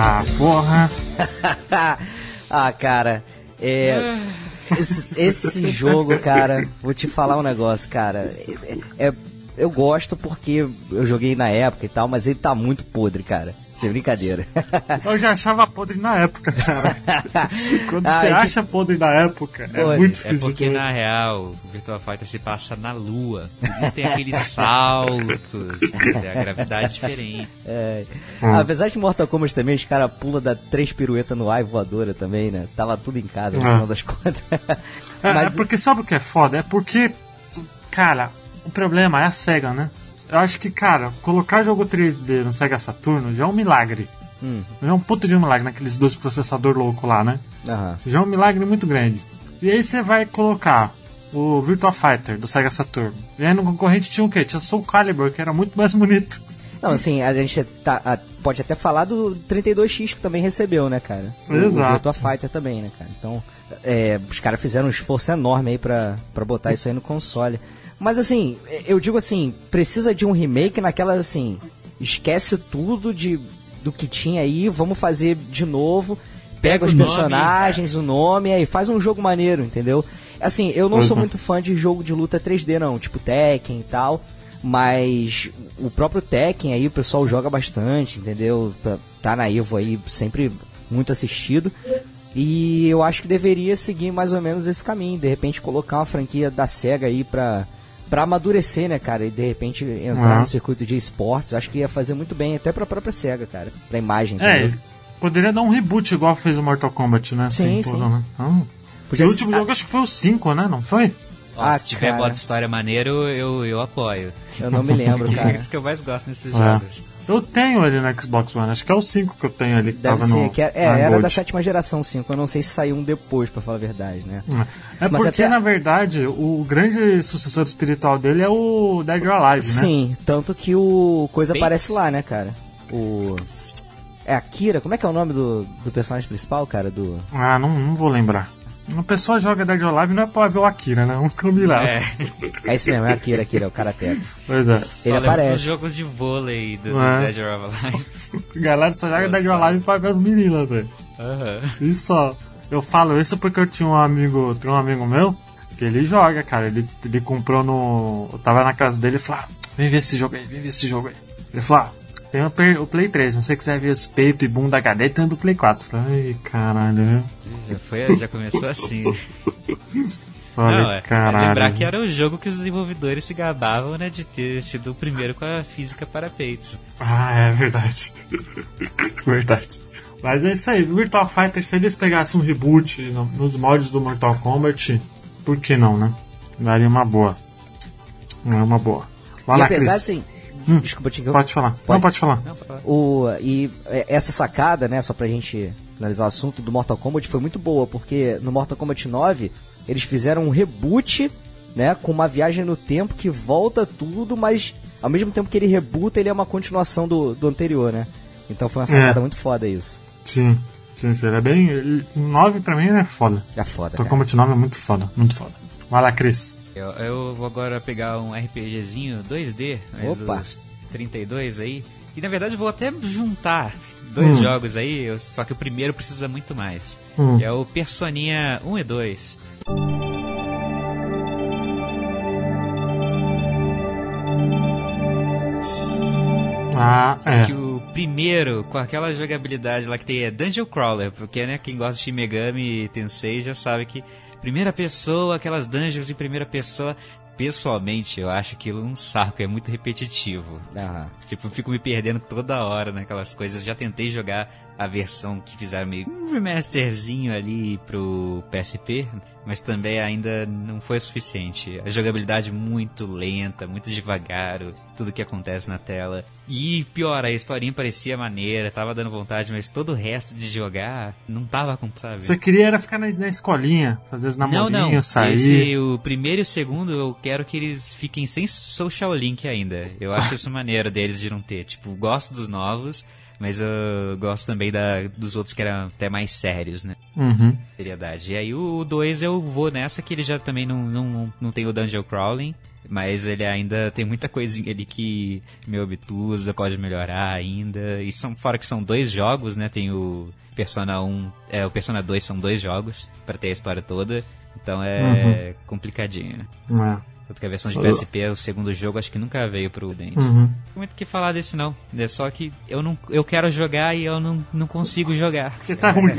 Ah, porra. ah, cara, é. Esse, esse jogo, cara, vou te falar um negócio, cara. É, é- eu gosto porque eu joguei na época e tal, mas ele tá muito podre, cara. Sem brincadeira. Eu já achava podre na época, cara. Quando Ah, você de- acha podre na época, é muito É esquisito. porque na real o Virtua Fighter se passa na lua. Por isso tem aqueles saltos, a gravidade é diferente. É. Hum. Apesar de Mortal Kombat também, os caras pulam da três piruetas no ar e voadora também, né? Tava tudo em casa, no final das contas. É, Mas- é porque sabe o que é foda? É porque, cara, o problema é a SEGA, né? Eu acho que, cara, colocar jogo 3D no Sega Saturno já é um milagre. Hum, Já é um puta de um milagre naqueles dois processadores loucos lá, né? aham. Já é um milagre muito grande. E aí você vai colocar o Virtua Fighter do Sega Saturno. E aí no concorrente tinha o quê? Tinha Soul Calibur, que era muito mais bonito. Não, assim, a gente tá- a- pode até falar do 32X que também recebeu, né, cara? O, o Exato. Virtua Fighter também, né, cara? Então, é, os caras fizeram um esforço enorme aí pra, pra botar isso aí no console. Mas assim, eu digo assim, precisa de um remake naquela assim, esquece tudo de do que tinha aí, vamos fazer de novo, pega Pega os nome. personagens, o nome, aí faz um jogo maneiro, entendeu? Assim, eu não Pois sou é. muito fã de jogo de luta 3D não, tipo Tekken e tal, mas o próprio Tekken aí o pessoal joga bastante, entendeu? Tá- Tá na Evo aí sempre muito assistido. E eu acho que deveria seguir mais ou menos esse caminho, de repente colocar uma franquia da SEGA aí pra, pra amadurecer, né, cara? E de repente entrar Uhum. no circuito de esportes, acho que ia fazer muito bem até pra própria SEGA, cara. Pra imagem, É, entendeu? poderia dar um reboot igual fez o Mortal Kombat, né? Sim, pô, sim. né? Então, Podia o último ser- jogo acho que foi o 5, né? Não foi? Ó, Ah, se tiver cara. modo história maneiro, eu, eu apoio. Eu não me lembro, cara. é isso que eu mais gosto nesses É. jogos. Eu tenho ele no Xbox One, acho que é o 5 que eu tenho ali que Deve tava ser, no. que é, é, na era Gold. da sétima geração 5, eu não sei se saiu um depois, pra falar a verdade, né? É Mas porque, até- na verdade, o grande sucessor espiritual dele é o Dead or Alive, né? Sim, tanto que o coisa Bates? aparece lá, né, cara? O. É a Kira, como é que é o nome do, do personagem principal, cara? Do. Ah, não, não vou lembrar. Uma pessoa joga Dead or Alive não é pra ver o Akira, né? Um combinado. É, É isso mesmo, é a Kira, Akira, é o Karateka. Pois é. Ele só dos aparece. jogos de vôlei do, do É. Dead or Alive. A galera só joga Dead or. Alive pra ver as meninas, velho. Aham. Isso só. Eu falo isso porque eu tinha um amigo, tinha um amigo meu, que ele joga, cara. Ele, ele comprou no. Eu tava na casa dele e falou, ah, vem ver esse jogo aí, vem ver esse jogo aí. Ele falou, ah, tem o Play, o Play 3, se você quiser ver os peitos e bunda HD, tem o do Play 4. Eu falei, Ai, caralho, viu? Já, foi, já começou assim. Falei, Não, é, é caralho. lembrar que era o jogo que os desenvolvedores se gabavam, né, de ter sido o primeiro com a física para peitos. Ah, é verdade. verdade. Mas é isso aí, Virtual Fighter, se eles pegassem um reboot no- nos mods do Mortal Kombat, por que não, né? Daria uma boa. Não é uma boa. Vai e lá, apesar Cris. assim. Hum, Desculpa, te Pode falar. Pode. Não, pode falar. Não, pra falar. O, e é, essa sacada, né, só pra gente finalizar o assunto do Mortal Kombat foi muito boa, porque no Mortal Kombat 9 eles fizeram um reboot, né, com uma viagem no tempo que volta tudo, mas ao mesmo tempo que ele rebuta, ele é uma continuação do, do anterior, né? Então foi uma sacada É. muito foda isso. Sim, sim, sim. Ele é bem. ele- 9 pra mim é foda. É foda, Mortal. Kombat 9 é muito foda, muito foda. Vai lá, Cris. Eu, eu vou agora pegar um RPGzinho 2D, mas Opa. dos 32 aí. E na verdade eu vou até juntar dois Hum. jogos aí, só que o primeiro precisa muito mais. Hum. É o Personinha 1 e 2. Ah, Só é. que o primeiro, com aquela jogabilidade lá que tem é Dungeon Crawler, porque né, quem gosta de Shin Megami Tensei já sabe que primeira pessoa, aquelas dungeons em primeira pessoa, pessoalmente eu acho aquilo um saco, é muito repetitivo. Aham. Tipo, eu fico me perdendo toda hora naquelas coisas. Já tentei jogar a versão que fizeram meio um remasterzinho ali pro PSP, mas também ainda não foi o suficiente. A jogabilidade muito lenta, muito devagar, tudo que acontece na tela. E pior, a historinha parecia maneira, tava dando vontade, mas todo o resto de jogar não tava com, sabe? Você queria era ficar na, na escolinha, fazer os Não, namorinhos, não. sair. Esse, o primeiro e o segundo, eu quero que eles fiquem sem social link ainda. Eu acho isso maneiro deles de não ter. Tipo, gosto dos novos, mas eu gosto também da, dos outros que eram até mais sérios, né? Uhum. Seriedade. E aí o 2 eu vou nessa que ele já também não, não, não tem o Dungeon Crawling. Mas ele ainda tem muita coisinha ali que me obtusa, pode melhorar ainda. E são, fora que são dois jogos, né? Tem o Persona 1, é, o Persona 2 são dois jogos pra ter a história toda. Então é complicadinho. É. Tanto que a versão de PSP, o segundo jogo, acho que nunca veio pro Dente. Uhum. Não tem muito o que falar desse não. É só que eu não eu quero jogar e eu não, não consigo jogar. Porque tá ruim.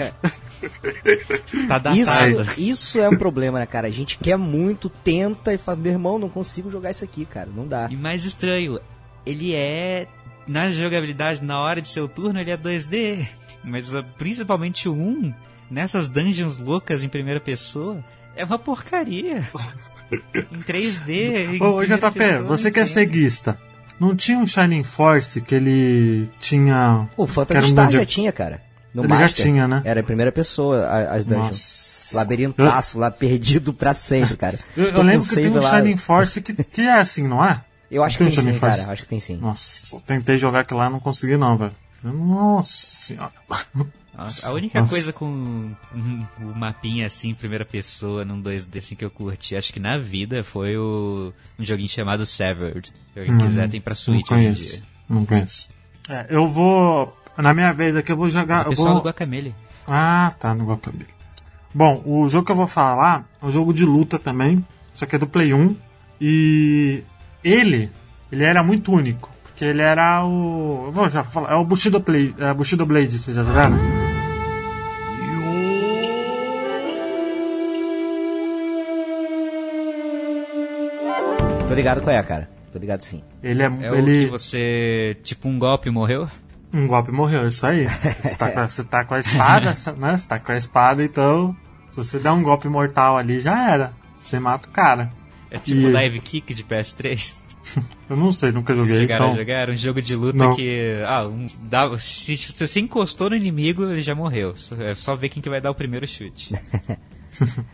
Tá datado. Isso, isso é um problema, né, cara? A gente quer muito, tenta e fala, meu irmão, não consigo jogar isso aqui, cara. Não dá. E mais estranho, ele é. Na jogabilidade, na hora de seu turno, ele é 2D. Mas uh, principalmente o 1, nessas dungeons loucas em primeira pessoa, é uma porcaria. em 3D. em Ô, JP, você que é ceguista. Não tinha um Shining Force que ele tinha. O Phantasy um Star dungeon- já tinha, cara. No Ele já Master, tinha, né? Era em primeira pessoa a- as dungeons. Nossa. Labirintaço lá, perdido pra sempre, cara. Eu, eu lembro que tem um lá. Shining Force que, que é assim, não é? Eu acho que Tem sim, Force? cara. Acho que tem sim. Nossa, eu tentei jogar aquilo lá e não consegui não, velho. Nossa senhora. Nossa, A única Nossa. coisa com um- o mapinha assim, em primeira pessoa, num 2D assim que eu curti, acho que na vida foi o um joguinho chamado Severed. Se alguém quiser, tem pra Switch hoje em dia. Não conheço. É, eu vou. Na minha vez aqui eu vou jogar. O Eu pessoal vou... do Guacamele. Ah, tá, no Guacamole. Bom, o jogo que eu vou falar é um jogo de luta também, só que é do Play 1. E ele, ele era muito único, porque ele era o... Eu vou já falar, é o Bushido, Play, é, Bushido Blade, vocês já jogaram? Ligado qual é, cara. Tô ligado sim. Ele é, É o ele que você, tipo, um golpe morreu? um golpe morreu, isso aí. Você tá, com a- você tá com a espada, né? Você tá com a espada, então se você der um golpe mortal ali, já era. Você mata o cara. É tipo E- Live Kick de PS3? Eu não sei, nunca joguei, Chegaram então... a jogar? Era um jogo de luta Não. que. Ah, um, dava, se, se você encostou no inimigo, ele já morreu. É só ver quem que vai dar o primeiro chute.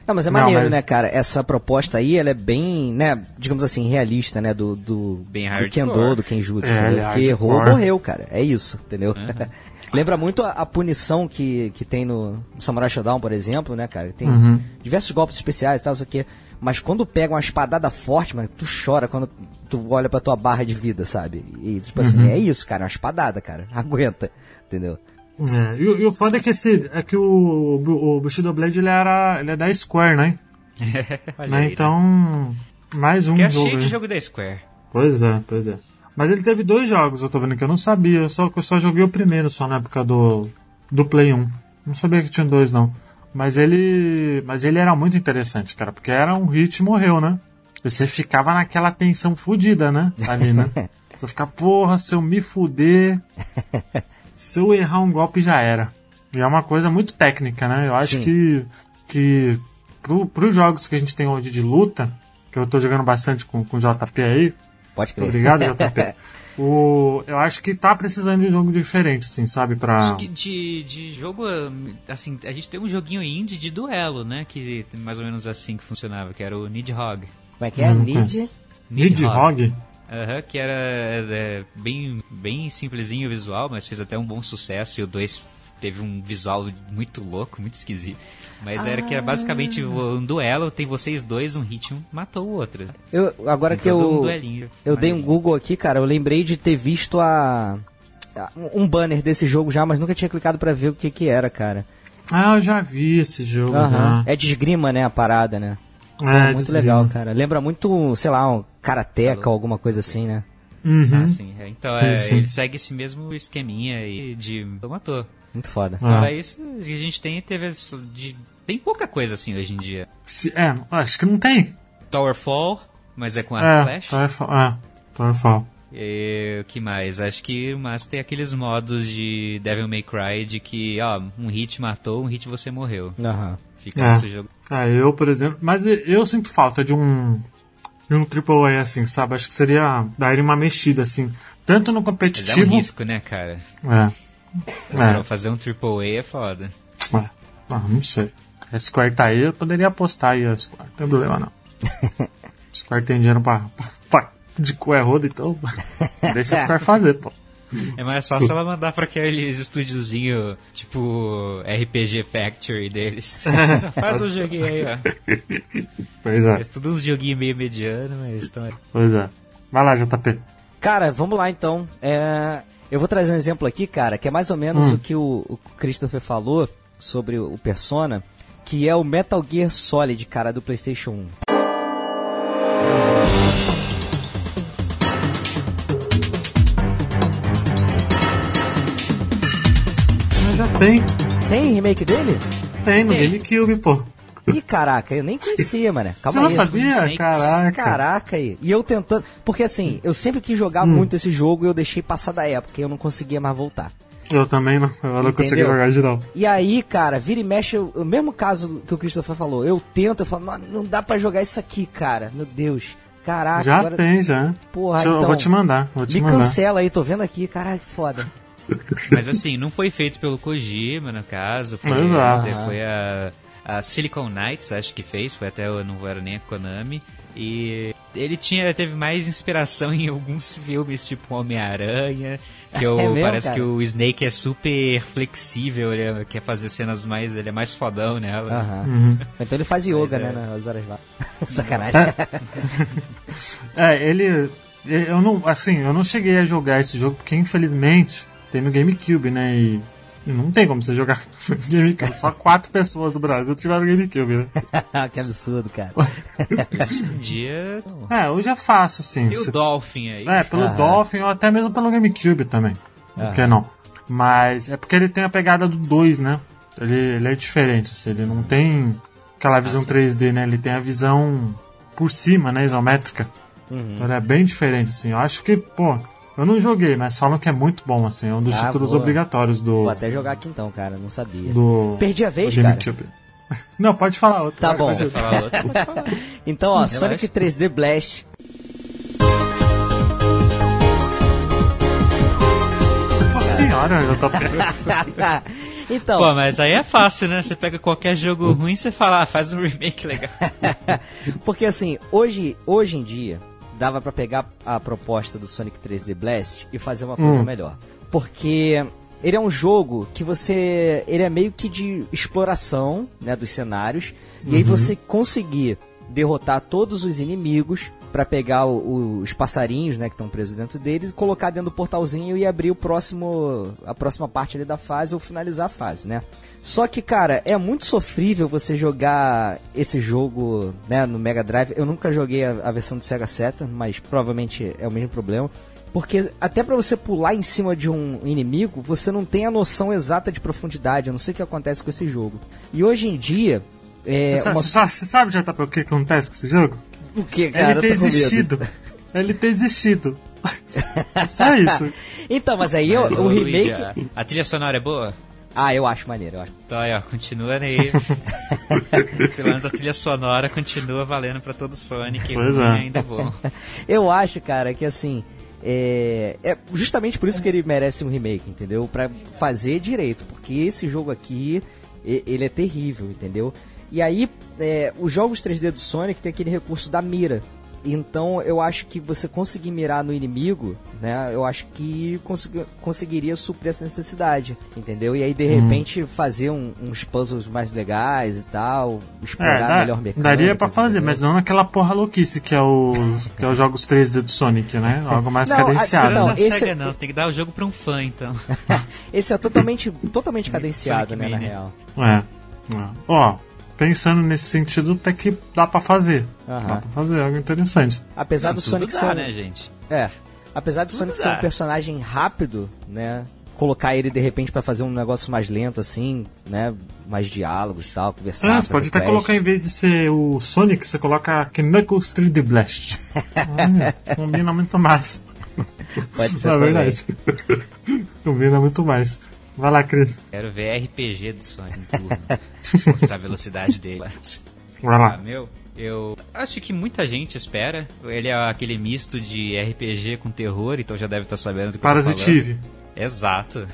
Não, mas é Não, maneiro, mas- né, cara? Essa proposta aí, ela é bem, né, digamos assim, realista, né, do, do, Bem do. Kendo, do Kenjutsu, É, entendeu? ele é Porque errou, morreu, cara. É isso, entendeu? Lembra muito a, a punição que, que tem no, Samurai Shodown, por exemplo, né, cara? Tem Uhum. diversos golpes especiais e tal, isso aqui. Mas quando pega uma espadada forte, mano, tu chora quando tu olha pra tua barra de vida, sabe? E, tipo Uhum. assim, é isso, cara, uma espadada, cara. Aguenta, entendeu? É, e, o- e o foda é que esse é que o, o, o Bushido Blade ele era ele é da Square, né? Né, aí, né? Então, mais um Que é jogo. cheio de jogo da Square. Pois é, pois é. Mas ele teve dois jogos, eu tô vendo que eu não sabia, eu só, eu só joguei o primeiro só na época do, do Play 1. Não sabia que tinha dois, não. Mas ele. Mas ele era muito interessante, cara, porque era um hit e morreu, né? E Você ficava naquela tensão fodida, né? Ali, né? Você fica, porra, se eu me fuder. Se eu errar um golpe já era. E é uma coisa muito técnica, né? Eu acho Sim. que. que pro, pros jogos que a gente tem hoje de luta, que eu tô jogando bastante com, com o JP aí, Pode crer. Obrigado, JP. O, eu acho que tá precisando de um jogo diferente, assim, sabe? Pra. Acho que de, de jogo, assim, a gente tem um joguinho indie de duelo, né? Que mais ou menos assim que funcionava, que era o Nidhogg. Como é que é? Conheço. Nidhogg? Aham, que era é, é, bem, bem simplesinho o visual, mas fez até um bom sucesso. E o 2 teve um visual muito louco, muito esquisito. Mas era que era basicamente um duelo, tem vocês dois, um hit, um matou o outro. Eu, agora Tem que eu, um duelinho. eu dei um Google aqui, cara, eu lembrei de ter visto a, a- um banner desse jogo já, mas nunca tinha clicado pra ver o que que era, cara. Ah, eu já vi esse jogo. Já. É de esgrima, né, a parada, né? É, muito desgrima. legal, cara. Lembra muito, sei lá, um karateca ou alguma coisa assim, né? Uhum. Ah, sim. é. Então, Sim, é, sim. ele segue esse mesmo esqueminha aí de matou. Muito foda. Ah. Isso, a gente tem TV de. Tem pouca coisa assim hoje em dia. Se- é, acho que não tem. Towerfall, mas é com a é, Flash. Towerfall. É, Towerfall. E o que mais? Acho que mas tem aqueles modos de Devil May Cry de que, ó, um hit matou, um hit você morreu. Aham. Fica É. nesse jogo. Ah, eu, por exemplo. Mas eu sinto falta de um. De um AAA assim, sabe? Acho que seria dar uma mexida, assim. Tanto no Mas é competitivo. um risco, né, cara? É. Pra É. fazer um AAA é foda. É. Ah, não sei. A Square tá aí, eu poderia apostar aí a Square. Não tem problema não. A Square tem dinheiro pra, pra, de cu é roda, então deixa a Square fazer, pô. É mais fácil ela mandar pra aqueles estúdiozinho, tipo RPG Factory deles. Faz um joguinho aí, ó. Pois é, É tudo uns joguinhos meio mediano, mas estão aí. pois é. Vai lá, JP. Cara, vamos lá então. É, eu vou trazer um exemplo aqui, cara, que é mais ou menos Hum. o que o, o Christopher falou sobre o, o Persona, que é o Metal Gear Solid, cara, do PlayStation 1. Tem. Tem remake dele? Tem no Tem. GameCube, pô. Ih, caraca, eu nem conhecia, mano. Você Calma não aí. sabia? Caraca. Caraca aí. E eu tentando. Porque assim, eu sempre quis jogar Hum. muito esse jogo e eu deixei passar da época e eu não conseguia mais voltar. Eu também não. Eu não consegui jogar geral. E aí, cara, vira e mexe, o mesmo caso que o Christopher falou, eu tento, eu falo, mano, não dá pra jogar isso aqui, cara. Meu Deus. Caraca, já agora. tem, já. Porra, Deixa eu- então, eu vou te mandar. Vou te Me mandar. cancela aí, tô vendo aqui, caralho, que foda. Mas assim, não foi feito pelo Kojima, no caso. Foi, Exato. foi a, a Silicon Knights, acho que fez. Foi até, não era nem a Konami. E ele tinha, teve mais inspiração em alguns filmes, tipo Homem-Aranha. Que o- É mesmo, parece cara? que o Snake é super flexível, ele é- quer fazer cenas mais. Ele é mais fodão nela. Aham. Uhum. Então ele faz yoga, é. né, nas horas lá. Sacanagem. É, ele. Eu não. Assim, eu não cheguei a jogar esse jogo porque infelizmente tem no GameCube, né? E. e não tem como você jogar no GameCube. Só quatro pessoas do Brasil tiveram GameCube, né? que absurdo, cara. Hoje em dia. É, hoje é fácil, assim. Tem o Dolphin aí. É, pelo Aham. Dolphin ou até mesmo pelo GameCube também. Por que não? Mas é porque ele tem a pegada do 2, né? Ele, ele é diferente, assim, ele não tem aquela visão 3D, né? Ele tem a visão por cima, né? Isométrica. Então ele é bem diferente, assim. Eu acho que, pô, eu não joguei, mas falam que é muito bom, assim. É um dos Ah, títulos boa. obrigatórios do. Vou até jogar aqui então, cara, não sabia. do Perdi a vez, cara. Não, pode falar outro. Tá bom. falar. Então, ó, Relaxa. Sonic 3D Blast. Nossa senhora, eu tô então, Pô, mas aí é fácil, né? Você pega qualquer jogo ruim e você fala, ah, faz um remake legal. porque assim, hoje, hoje em dia, dava pra pegar a proposta do Sonic 3D Blast e fazer uma coisa Hum. melhor. Porque ele é um jogo que você. Ele é meio que de exploração né, dos cenários. E aí você conseguir derrotar todos os inimigos pra pegar o- os passarinhos né, que estão presos dentro deles, colocar dentro do portalzinho e abrir o próximo. a próxima parte ali da fase ou finalizar a fase, né? Só que, cara, é muito sofrível você jogar esse jogo né, no Mega Drive. Eu nunca joguei a, a versão do Sega Saturn, mas provavelmente é o mesmo problema. Porque até pra você pular em cima de um inimigo, você não tem a noção exata de profundidade. Eu não sei o que acontece com esse jogo. E hoje em dia. É Você sabe, uma... sabe, você sabe já tá o que acontece com esse jogo? O que, Ele cara? ter com medo. existido. Ele ter existido. Só isso. Então, mas aí o, o Ô, remake. Luigi, a, trilha sonora é boa? Ah, eu acho maneiro, eu acho. Então aí, ó, continua aí. Pelo menos a trilha sonora continua valendo pra todo Sonic. Pois é. ainda é bom. Eu acho, cara, que assim. É, é justamente por isso que ele merece um remake, entendeu? Pra fazer direito, porque esse jogo aqui, ele é terrível, entendeu? E aí, é, os jogos 3D do Sonic tem aquele recurso da mira. Então, eu acho que você conseguir mirar no inimigo, né? Eu acho que consegui- conseguiria suprir essa necessidade, entendeu? E aí, de repente, fazer um- uns puzzles mais legais e tal, É, explorar dá- melhor mecânica. daria pra fazer, mas não naquela porra louquice que é o que é os jogos 3D do Sonic, né? Algo mais Não, cadenciado. Não, Não, esse- SEGA não, tem que dar o jogo pra um fã, então. Esse é totalmente, totalmente cadenciado, Sonic né, na real. É. é. Ó, pensando nesse sentido, até que dá pra fazer. Aham. Dá pra fazer algo interessante. Apesar do Tudo Sonic dá, ser. né, gente? É. Apesar do Sonic ser dá. um personagem rápido, né? Colocar ele de repente pra fazer um negócio mais lento, assim, né? Mais diálogos e tal, conversar. Ah, você pode até colocar em vez de ser o Sonic, você coloca Knuckles 3D Blast. Combina muito mais. quest. Pode ser É também. verdade. combina muito mais. Vai lá, Cris. Quero ver RPG do Sonic em turno. Mostrar a velocidade dele. Vai Ah, lá. meu, eu acho que muita gente espera. Ele é aquele misto de RPG com terror, então já deve estar sabendo do que eu tô falando. Parasitive. Exato.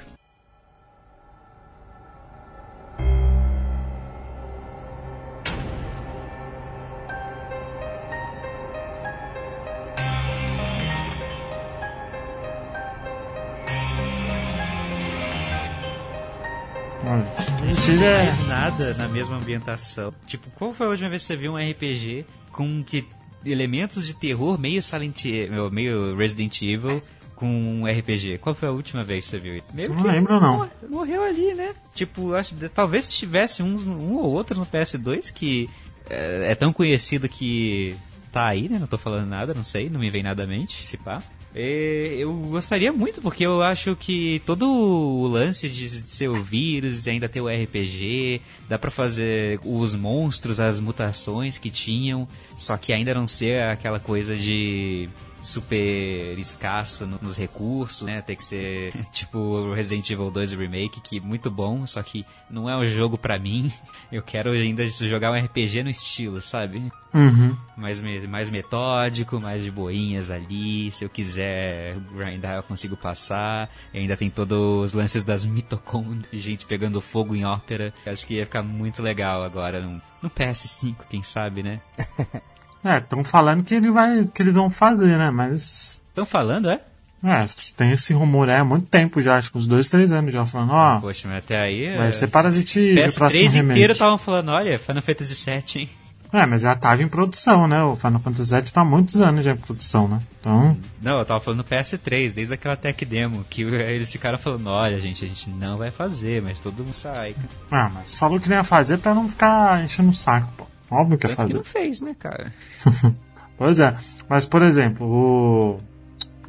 Ele é. mais nada na mesma ambientação. Tipo, qual foi a última vez que você viu um RPG com que elementos de terror meio Silent Evil, meio Resident Evil com um RPG? Qual foi a última vez que você viu? Meio Não lembro, não. mor- Morreu ali, né? Tipo, acho que talvez tivesse uns, um ou outro no PS2 que é, é tão conhecido que tá aí, né? Não tô falando nada, não sei, não me vem nada à mente, se pá. É, eu gostaria muito, porque eu acho que todo o lance de ser o vírus, ainda ter o RPG, dá pra fazer os monstros, as mutações que tinham, só que ainda não ser aquela coisa de super escassa no- nos recursos, né? Tem que ser tipo Resident Evil 2 Remake, que é muito bom, só que não é um jogo pra mim. Eu quero ainda jogar um RPG no estilo, sabe? Uhum. mais, mais metódico, mais de boinhas ali. Se eu quiser grindar, eu consigo passar. E ainda tem todos os lances das mitocôndrias, gente pegando fogo em ópera. Acho que ia ficar muito legal agora no PS5, quem sabe, né? É, estão falando que ele vai. que eles vão fazer, né? Mas. Estão falando, é? É, tem esse rumor aí há muito tempo já, acho que uns dois, três anos já falando, ó. Poxa, mas até aí. Vai é, ser Parasite Eve, o próximo PS3 remake. inteiro estavam falando, olha, Final Fantasy VII, hein? É, mas já tava em produção, né? O Final Fantasy VII tá há muitos anos já em produção, né? Então. Não, eu tava falando no PS3, desde aquela tech demo, que eles ficaram falando, olha, gente, a gente não vai fazer, mas todo mundo sai. Ah, mas falou que não ia fazer pra não ficar enchendo o saco, pô. Óbvio que ia que fazer. não fez, né, cara? Pois é. Mas, por exemplo, o.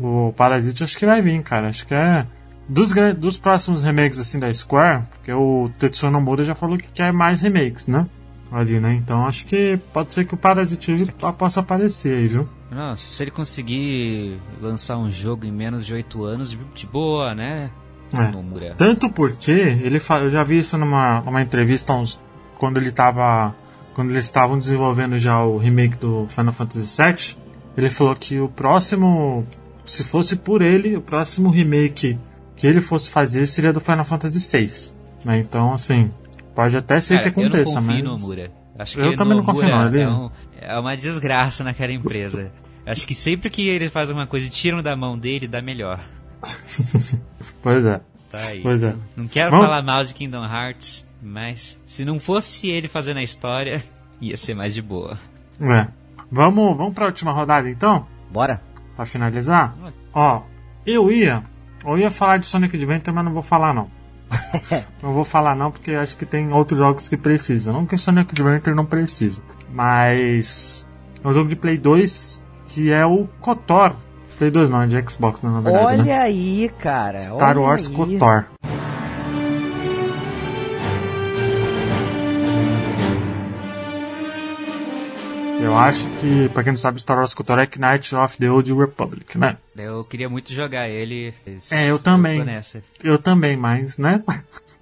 O Parasite acho que vai vir, cara. Acho que é. Dos, dos próximos remakes assim da Square, porque o Tetsuya Nomura já falou que quer mais remakes, né? Ali, né? Então acho que pode ser que o Parasite Eve possa aparecer aí, viu? Nossa, se ele conseguir lançar um jogo em menos de 8 anos, de, boa, né? É. Tanto porque ele fa- eu já vi isso numa, numa entrevista uns, quando ele tava quando eles estavam desenvolvendo já o remake do Final Fantasy VII, ele falou que o próximo, se fosse por ele, o próximo remake que ele fosse fazer seria do Final Fantasy VI, né? Então assim, pode até ser Cara, que aconteça, eu não confio mas no Nomura. Acho Eu que também não confio, não, ele- é, um- é uma desgraça naquela empresa. Acho que sempre que ele faz uma coisa e tiram da mão dele, dá melhor. pois é. Tá aí. Pois é. Não quero Vamos- falar mal de Kingdom Hearts, mas se não fosse ele fazendo a história, ia ser mais de boa. É. Vamos, vamos para a última rodada então? Bora? Pra finalizar, ó, eu ia, eu ia falar de Sonic Adventure, mas não vou falar não. não vou falar não, porque acho que tem outros jogos que precisam. Não que o Sonic Adventure não precisa, mas é um jogo de Play 2 que é o KOTOR. Play 2 não, é de Xbox, né, na verdade, Olha né? aí, cara. Star olha Wars aí. KOTOR. Eu acho que, pra quem não sabe, Star Wars KOTOR é Knight of the Old Republic, né? Eu queria muito jogar ele. É, eu também. nessa. Eu também, mas, né?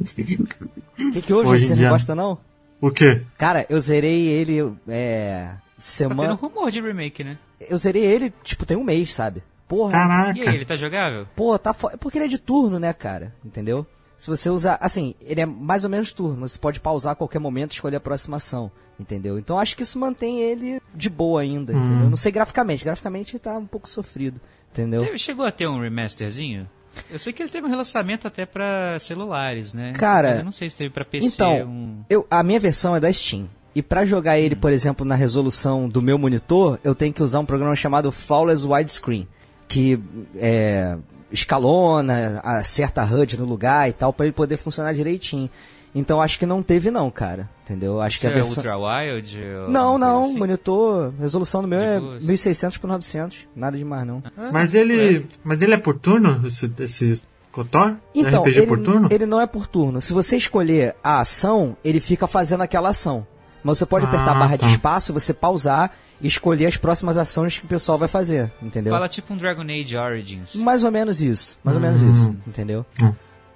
O que, que Hoje em Você dia- não gosta, não? O quê? Cara, eu zerei ele, é... Tá tendo Semana... rumor de remake, né? Eu zerei ele, tipo, tem um mês, sabe? Porra, Caraca. E aí, ele tá jogável? Pô, tá fo... Porque ele é de turno, né, cara? Entendeu? Se você usar. Assim, ele é mais ou menos turno. Você pode pausar a qualquer momento e escolher a próxima ação. Entendeu? Então acho que isso mantém ele de boa ainda, Hum. entendeu? Não sei graficamente. Graficamente tá um pouco sofrido. Entendeu? Teve- Chegou a ter um remasterzinho? Eu sei que ele teve um relançamento até pra celulares, né? Cara, Mas eu não sei se teve pra PC Então, um... eu, a minha versão é da Steam. E pra jogar ele, por exemplo, na resolução do meu monitor, eu tenho que usar um programa chamado Flawless Widescreen, que é, escalona, acerta a HUD no lugar e tal, pra ele poder funcionar direitinho. Então acho que não teve não, cara. Entendeu? Acho que a Isso é versão... Ultra Wild? ou Não, não, assim? monitor, resolução do meu De é boas. 1600 por 900, nada demais não. Ah, Mas ele, mas ele é por turno, esse, esse KOTOR? Então, RPG ele, por turno? ele não é por turno. Se você escolher a ação, ele fica fazendo aquela ação. Mas você pode apertar a Ah, barra tá. de espaço, você pausar e escolher as próximas ações que o pessoal vai fazer, entendeu? Fala tipo um Dragon Age Origins. Mais ou menos isso, mais ou Hum. menos isso, entendeu?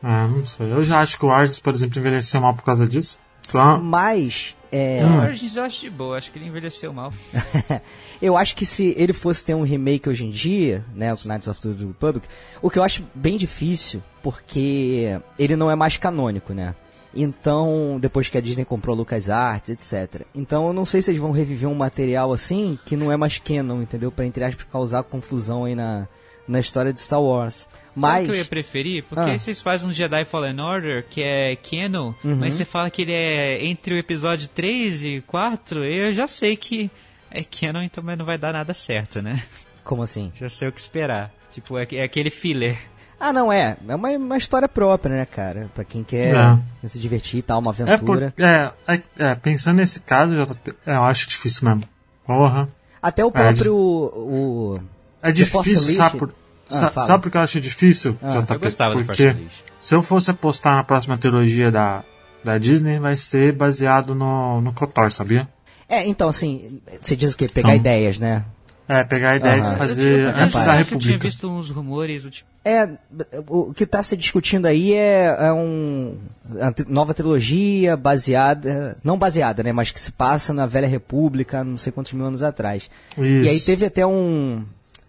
Ah, não sei. Eu já acho que o Origins, por exemplo, envelheceu mal por causa disso. Então, Mas, é, O. Origins eu acho de boa, acho que ele envelheceu mal. eu acho que se ele fosse ter um remake hoje em dia, né, o Knights of the Republic, o que eu acho bem difícil, porque ele não é mais canônico, né? Então, depois que a Disney comprou LucasArts, etc. Então, eu não sei se eles vão reviver um material assim que não é mais canon, entendeu? Pra, entre aspas, causar confusão aí na, na história de Star Wars. Sabe Mas o que eu ia preferir? Porque Ah. aí vocês fazem um Jedi Fallen Order, que é canon, Uhum. mas você fala que ele é entre o episódio 3 e 4, eu já sei que é canon, então mas não vai dar nada certo, né? como assim? Já sei o que esperar. Tipo, é, é aquele filler. Ah, não é, é uma, uma história própria, né, cara? Pra quem quer É. se divertir e tal, uma É, por, aventura. é, é, é, pensando nesse caso, é, eu acho difícil mesmo. Porra. Até o próprio o, É The Force difícil, sabe por, Ah, sa- sabe por que eu acho difícil, Ah. JP? Eu gostava do Force Porque Unleashed. se eu fosse apostar na próxima trilogia da, da Disney, vai ser baseado no, no KOTOR, sabia? É, então assim, você diz o quê? Pegar Então- ideias, né? É, pegar a ideia de Eu fazer eu antes tinha- da acho que Eu tinha República. visto uns rumores do tipo. É, o que está se discutindo aí é, é um a tri- nova trilogia baseada, não baseada, né, mas que se passa na Velha República, não sei quantos mil anos atrás. E aí Isso. teve até um,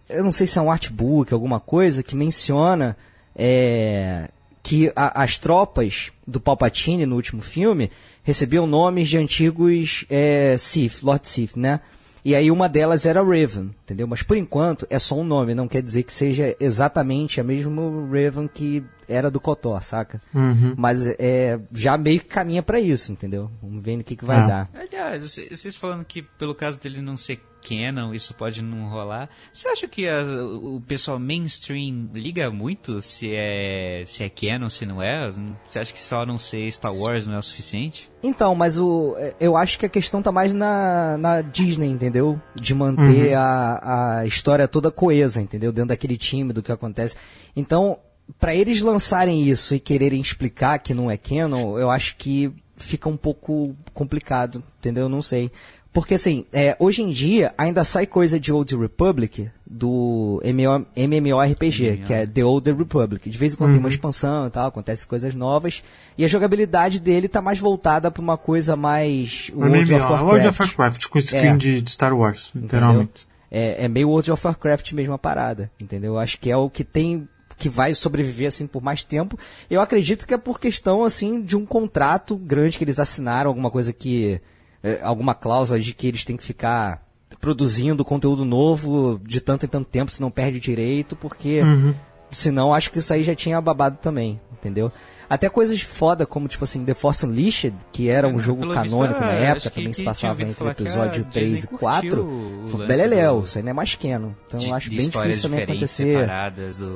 eu não sei se é um artbook, alguma coisa, que menciona é, que a- as tropas do Palpatine no último filme recebiam nomes de antigos é, Sith, Lord Sith, né? E aí uma delas era Raven, entendeu? Mas por enquanto é só um nome, não quer dizer que seja exatamente a mesma Raven que era do KOTOR, saca? Uhum. Mas é, já meio que caminha pra isso, entendeu? Vamos ver no que, que vai Ah. dar. Aliás, vocês vocês falando que pelo caso dele não ser canon, isso pode não rolar. Você acha que a- o pessoal mainstream liga muito se é, se é canon, se não é? Você acha que só não ser Star Wars não é o suficiente? Então, mas o, eu acho que a questão tá mais na, na Disney, entendeu? De manter a, a história toda coesa, entendeu? Dentro daquele time, do que acontece. Então, pra eles lançarem isso e quererem explicar que não é canon, eu acho que fica um pouco complicado, entendeu? Eu Não sei. Porque assim, é, hoje em dia ainda sai coisa de Old Republic do MMO, MMORPG, que é The Old Republic. De vez em quando tem uma expansão e tal, acontece coisas novas. E a jogabilidade dele tá mais voltada pra uma coisa mais World of MMO, Warcraft. World of Warcraft, com skin É. de, de Star Wars, literalmente. É, é meio World of Warcraft mesmo a parada, entendeu? Eu acho que é o que tem que vai sobreviver assim por mais tempo. Eu acredito que é por questão assim de um contrato grande que eles assinaram, alguma coisa que é, alguma cláusula de que eles têm que ficar produzindo conteúdo novo de tanto em tanto tempo, senão perde direito, porque Uhum. senão acho que isso aí já tinha babado também, entendeu? Até coisas foda como, tipo assim, The Force Unleashed, que era um É, jogo canônico na é, época, também que se passava entre o episódio Disney 3 e curtiu 4. o Foi beleléu, isso não é mais canon. Então de, eu acho bem difícil também acontecer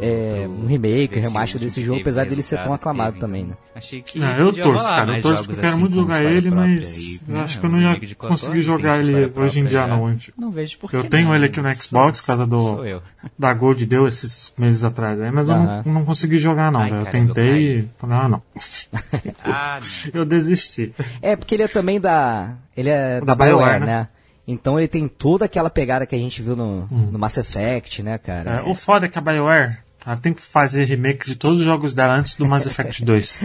é, do- um remake, remaster desse jogo, apesar dele ser tão aclamado teve, também, então. né? Achei que Não, eu torço, cara. Eu torço porque eu quero assim, muito jogar ele, mas né, acho que eu um não ia conseguir jogar ele hoje em dia, já. não. Não vejo por Eu que tenho ele aqui no Xbox, por causa do, da Gold deu esses meses atrás aí, mas eu não, não consegui jogar não, velho. Eu tentei ah, não. Ah, não. eu desisti. É, porque ele é também da. Ele é da, Da BioWare, BioWare, né? né? Então ele tem toda aquela pegada que a gente viu no, no Mass Effect, né, cara? É, o foda é que a BioWare ela tem que fazer remake de todos os jogos dela antes do Mass Effect 2.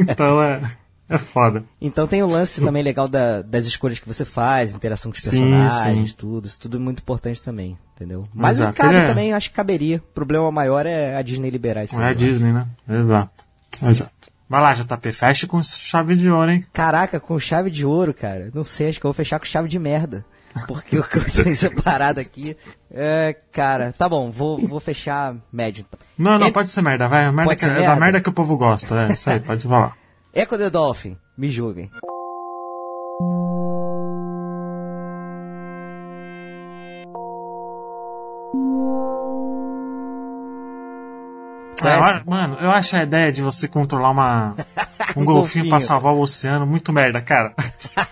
então é, é foda. Então tem o lance também legal da- das escolhas que você faz, interação com os Sim, personagens, sim. tudo. Isso tudo é muito importante também, entendeu? Mas Exato. cabe é- também, acho que caberia. O problema maior é a Disney liberar isso. É a Disney, né? Exato. Exato. Vai lá, JP, fecha com chave de ouro, hein? Caraca, com chave de ouro, cara. Não sei, acho que eu vou fechar com chave de merda. Porque o que eu tenho separado aqui. É, cara, tá bom, vou, vou fechar médio. então. Não, não, E- pode ser merda, vai. Merda Pode que, ser é da merda? merda que o povo gosta, é isso aí, pode falar. Echo the Dolphin, me julguem. É, olha, mano, eu acho a ideia de você controlar uma, um, golfinho pra golfinho. salvar o oceano muito merda, cara.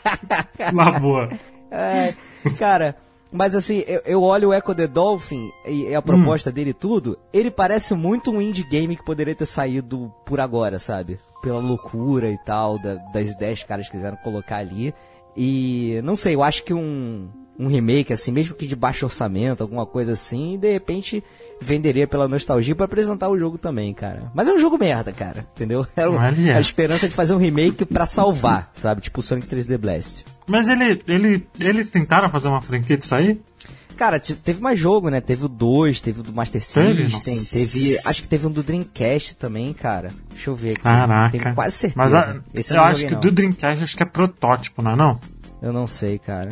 Na boa. É, cara, mas assim, eu, eu olho o Echo the Dolphin e, a proposta dele e tudo, ele parece muito um indie game que poderia ter saído por agora, sabe? Pela loucura e tal, da- das ideias que os caras quiseram colocar ali. E não sei, eu acho que um, um remake, assim, mesmo que de baixo orçamento, alguma coisa assim, de repente venderia pela nostalgia pra apresentar o jogo também, cara. Mas é um jogo merda, cara, entendeu? Era o- é. a esperança de fazer um remake pra salvar, sabe? Tipo o Sonic 3D Blast. Mas ele, ele, eles tentaram fazer uma franquia disso aí? Cara, te- teve mais jogo, né? Teve o 2, teve o do Master Teve? System, Nossa. teve. Acho que teve um do Dreamcast também, cara. Deixa eu ver aqui. Caraca. Tenho quase certeza. Mas a- eu não acho que não. do Dreamcast acho que é protótipo, não é não? Eu não sei, cara.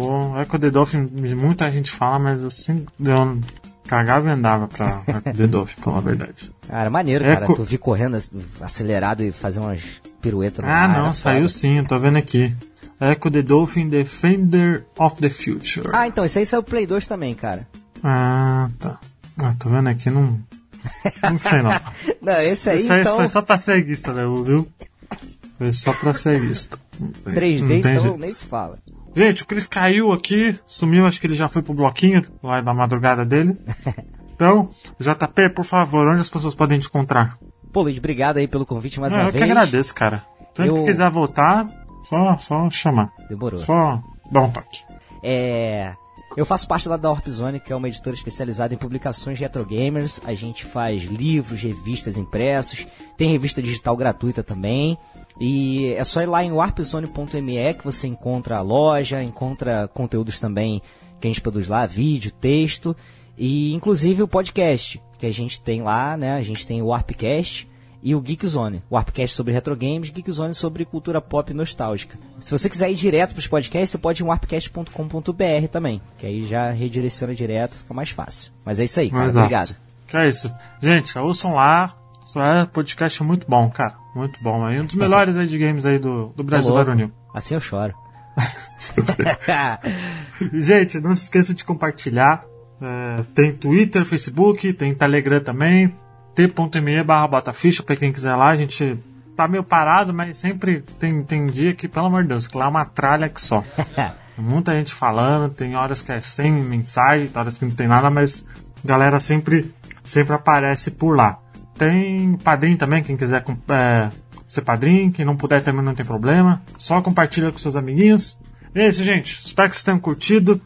Pô, Echo the Dolphin, muita gente fala, mas eu sempre. Eu cagava e andava pra, pra The Dolphin, falar a verdade. Cara, maneiro, É cara. co- Tu vi correndo ac- acelerado e fazer umas piruetas Ah, não, saiu sim, eu tô vendo aqui. Echo the Dolphin Defender of the Future. Ah, então, esse aí saiu Play 2 também, cara. Ah, tá. Ah, tô vendo aqui, não. Não sei não. Não, esse aí, Isso aí então, foi só pra ceguista, né, viu? Foi só pra ceguista. Não tem- 3D, não tem então jeito. nem se fala. Gente, o Chris caiu aqui, sumiu, acho que ele já foi pro bloquinho lá da madrugada dele. Então, JP, por favor, onde as pessoas podem te encontrar? Pô, Luiz, obrigado aí pelo convite mais Não, uma eu vez. que agradeço, cara. Sempre Eu- que quiser voltar, só, só chamar. Demorou. Só dar um toque. É. Eu faço parte lá da Warp Zone, que é uma editora especializada em publicações retro gamers. A gente faz livros, revistas impressos, tem revista digital gratuita também. E é só ir lá em warpzone.me que você encontra a loja, encontra conteúdos também que a gente produz lá, vídeo, texto e inclusive o podcast que a gente tem lá, né? A gente tem o Warpcast e o Geek Zone. O Warpcast sobre retro games, Geek Zone sobre cultura pop nostálgica. Se você quiser ir direto para os podcasts, você pode ir em warpcast.com.br também, que aí já redireciona direto, fica mais fácil. Mas é isso aí, cara. Exato. Obrigado. Que é isso. Gente, ouçam lá. Isso é podcast muito bom, cara. Muito bom. Aí um dos melhores aí de games aí do, do Brasil louco. Varonil. Assim eu choro. Gente, não se esqueça de compartilhar. É, tem Twitter, Facebook, tem Telegram também. t.me barra botaficha pra quem quiser lá. A gente tá meio parado, mas sempre tem, tem dia que, pelo amor de Deus, que lá é uma tralha que só. Tem muita gente falando, tem horas que é sem mensagem, tem horas que não tem nada, mas a galera sempre, sempre aparece por lá. Tem padrinho também, quem quiser é, ser padrinho, quem não puder também não tem problema. Só compartilha com seus amiguinhos. E é isso, gente. Espero que vocês tenham curtido.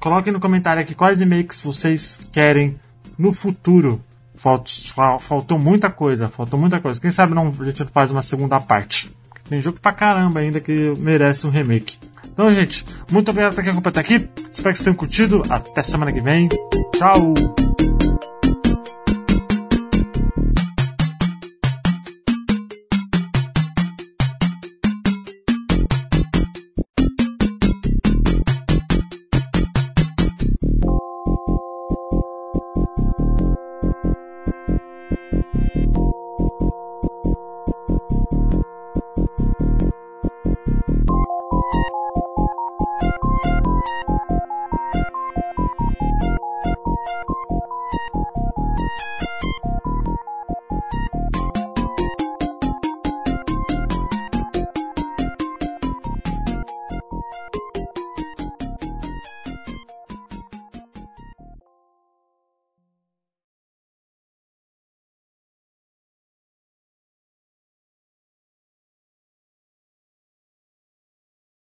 Coloquem no comentário aqui quais remakes vocês querem no futuro. Falt- fal- faltou muita coisa, faltou muita coisa. Quem sabe não, a gente faz uma segunda parte. Tem jogo pra caramba ainda que merece um remake. Então, gente, muito obrigado por quem acompanhou até aqui. Espero que vocês tenham curtido. Até semana que vem. Tchau!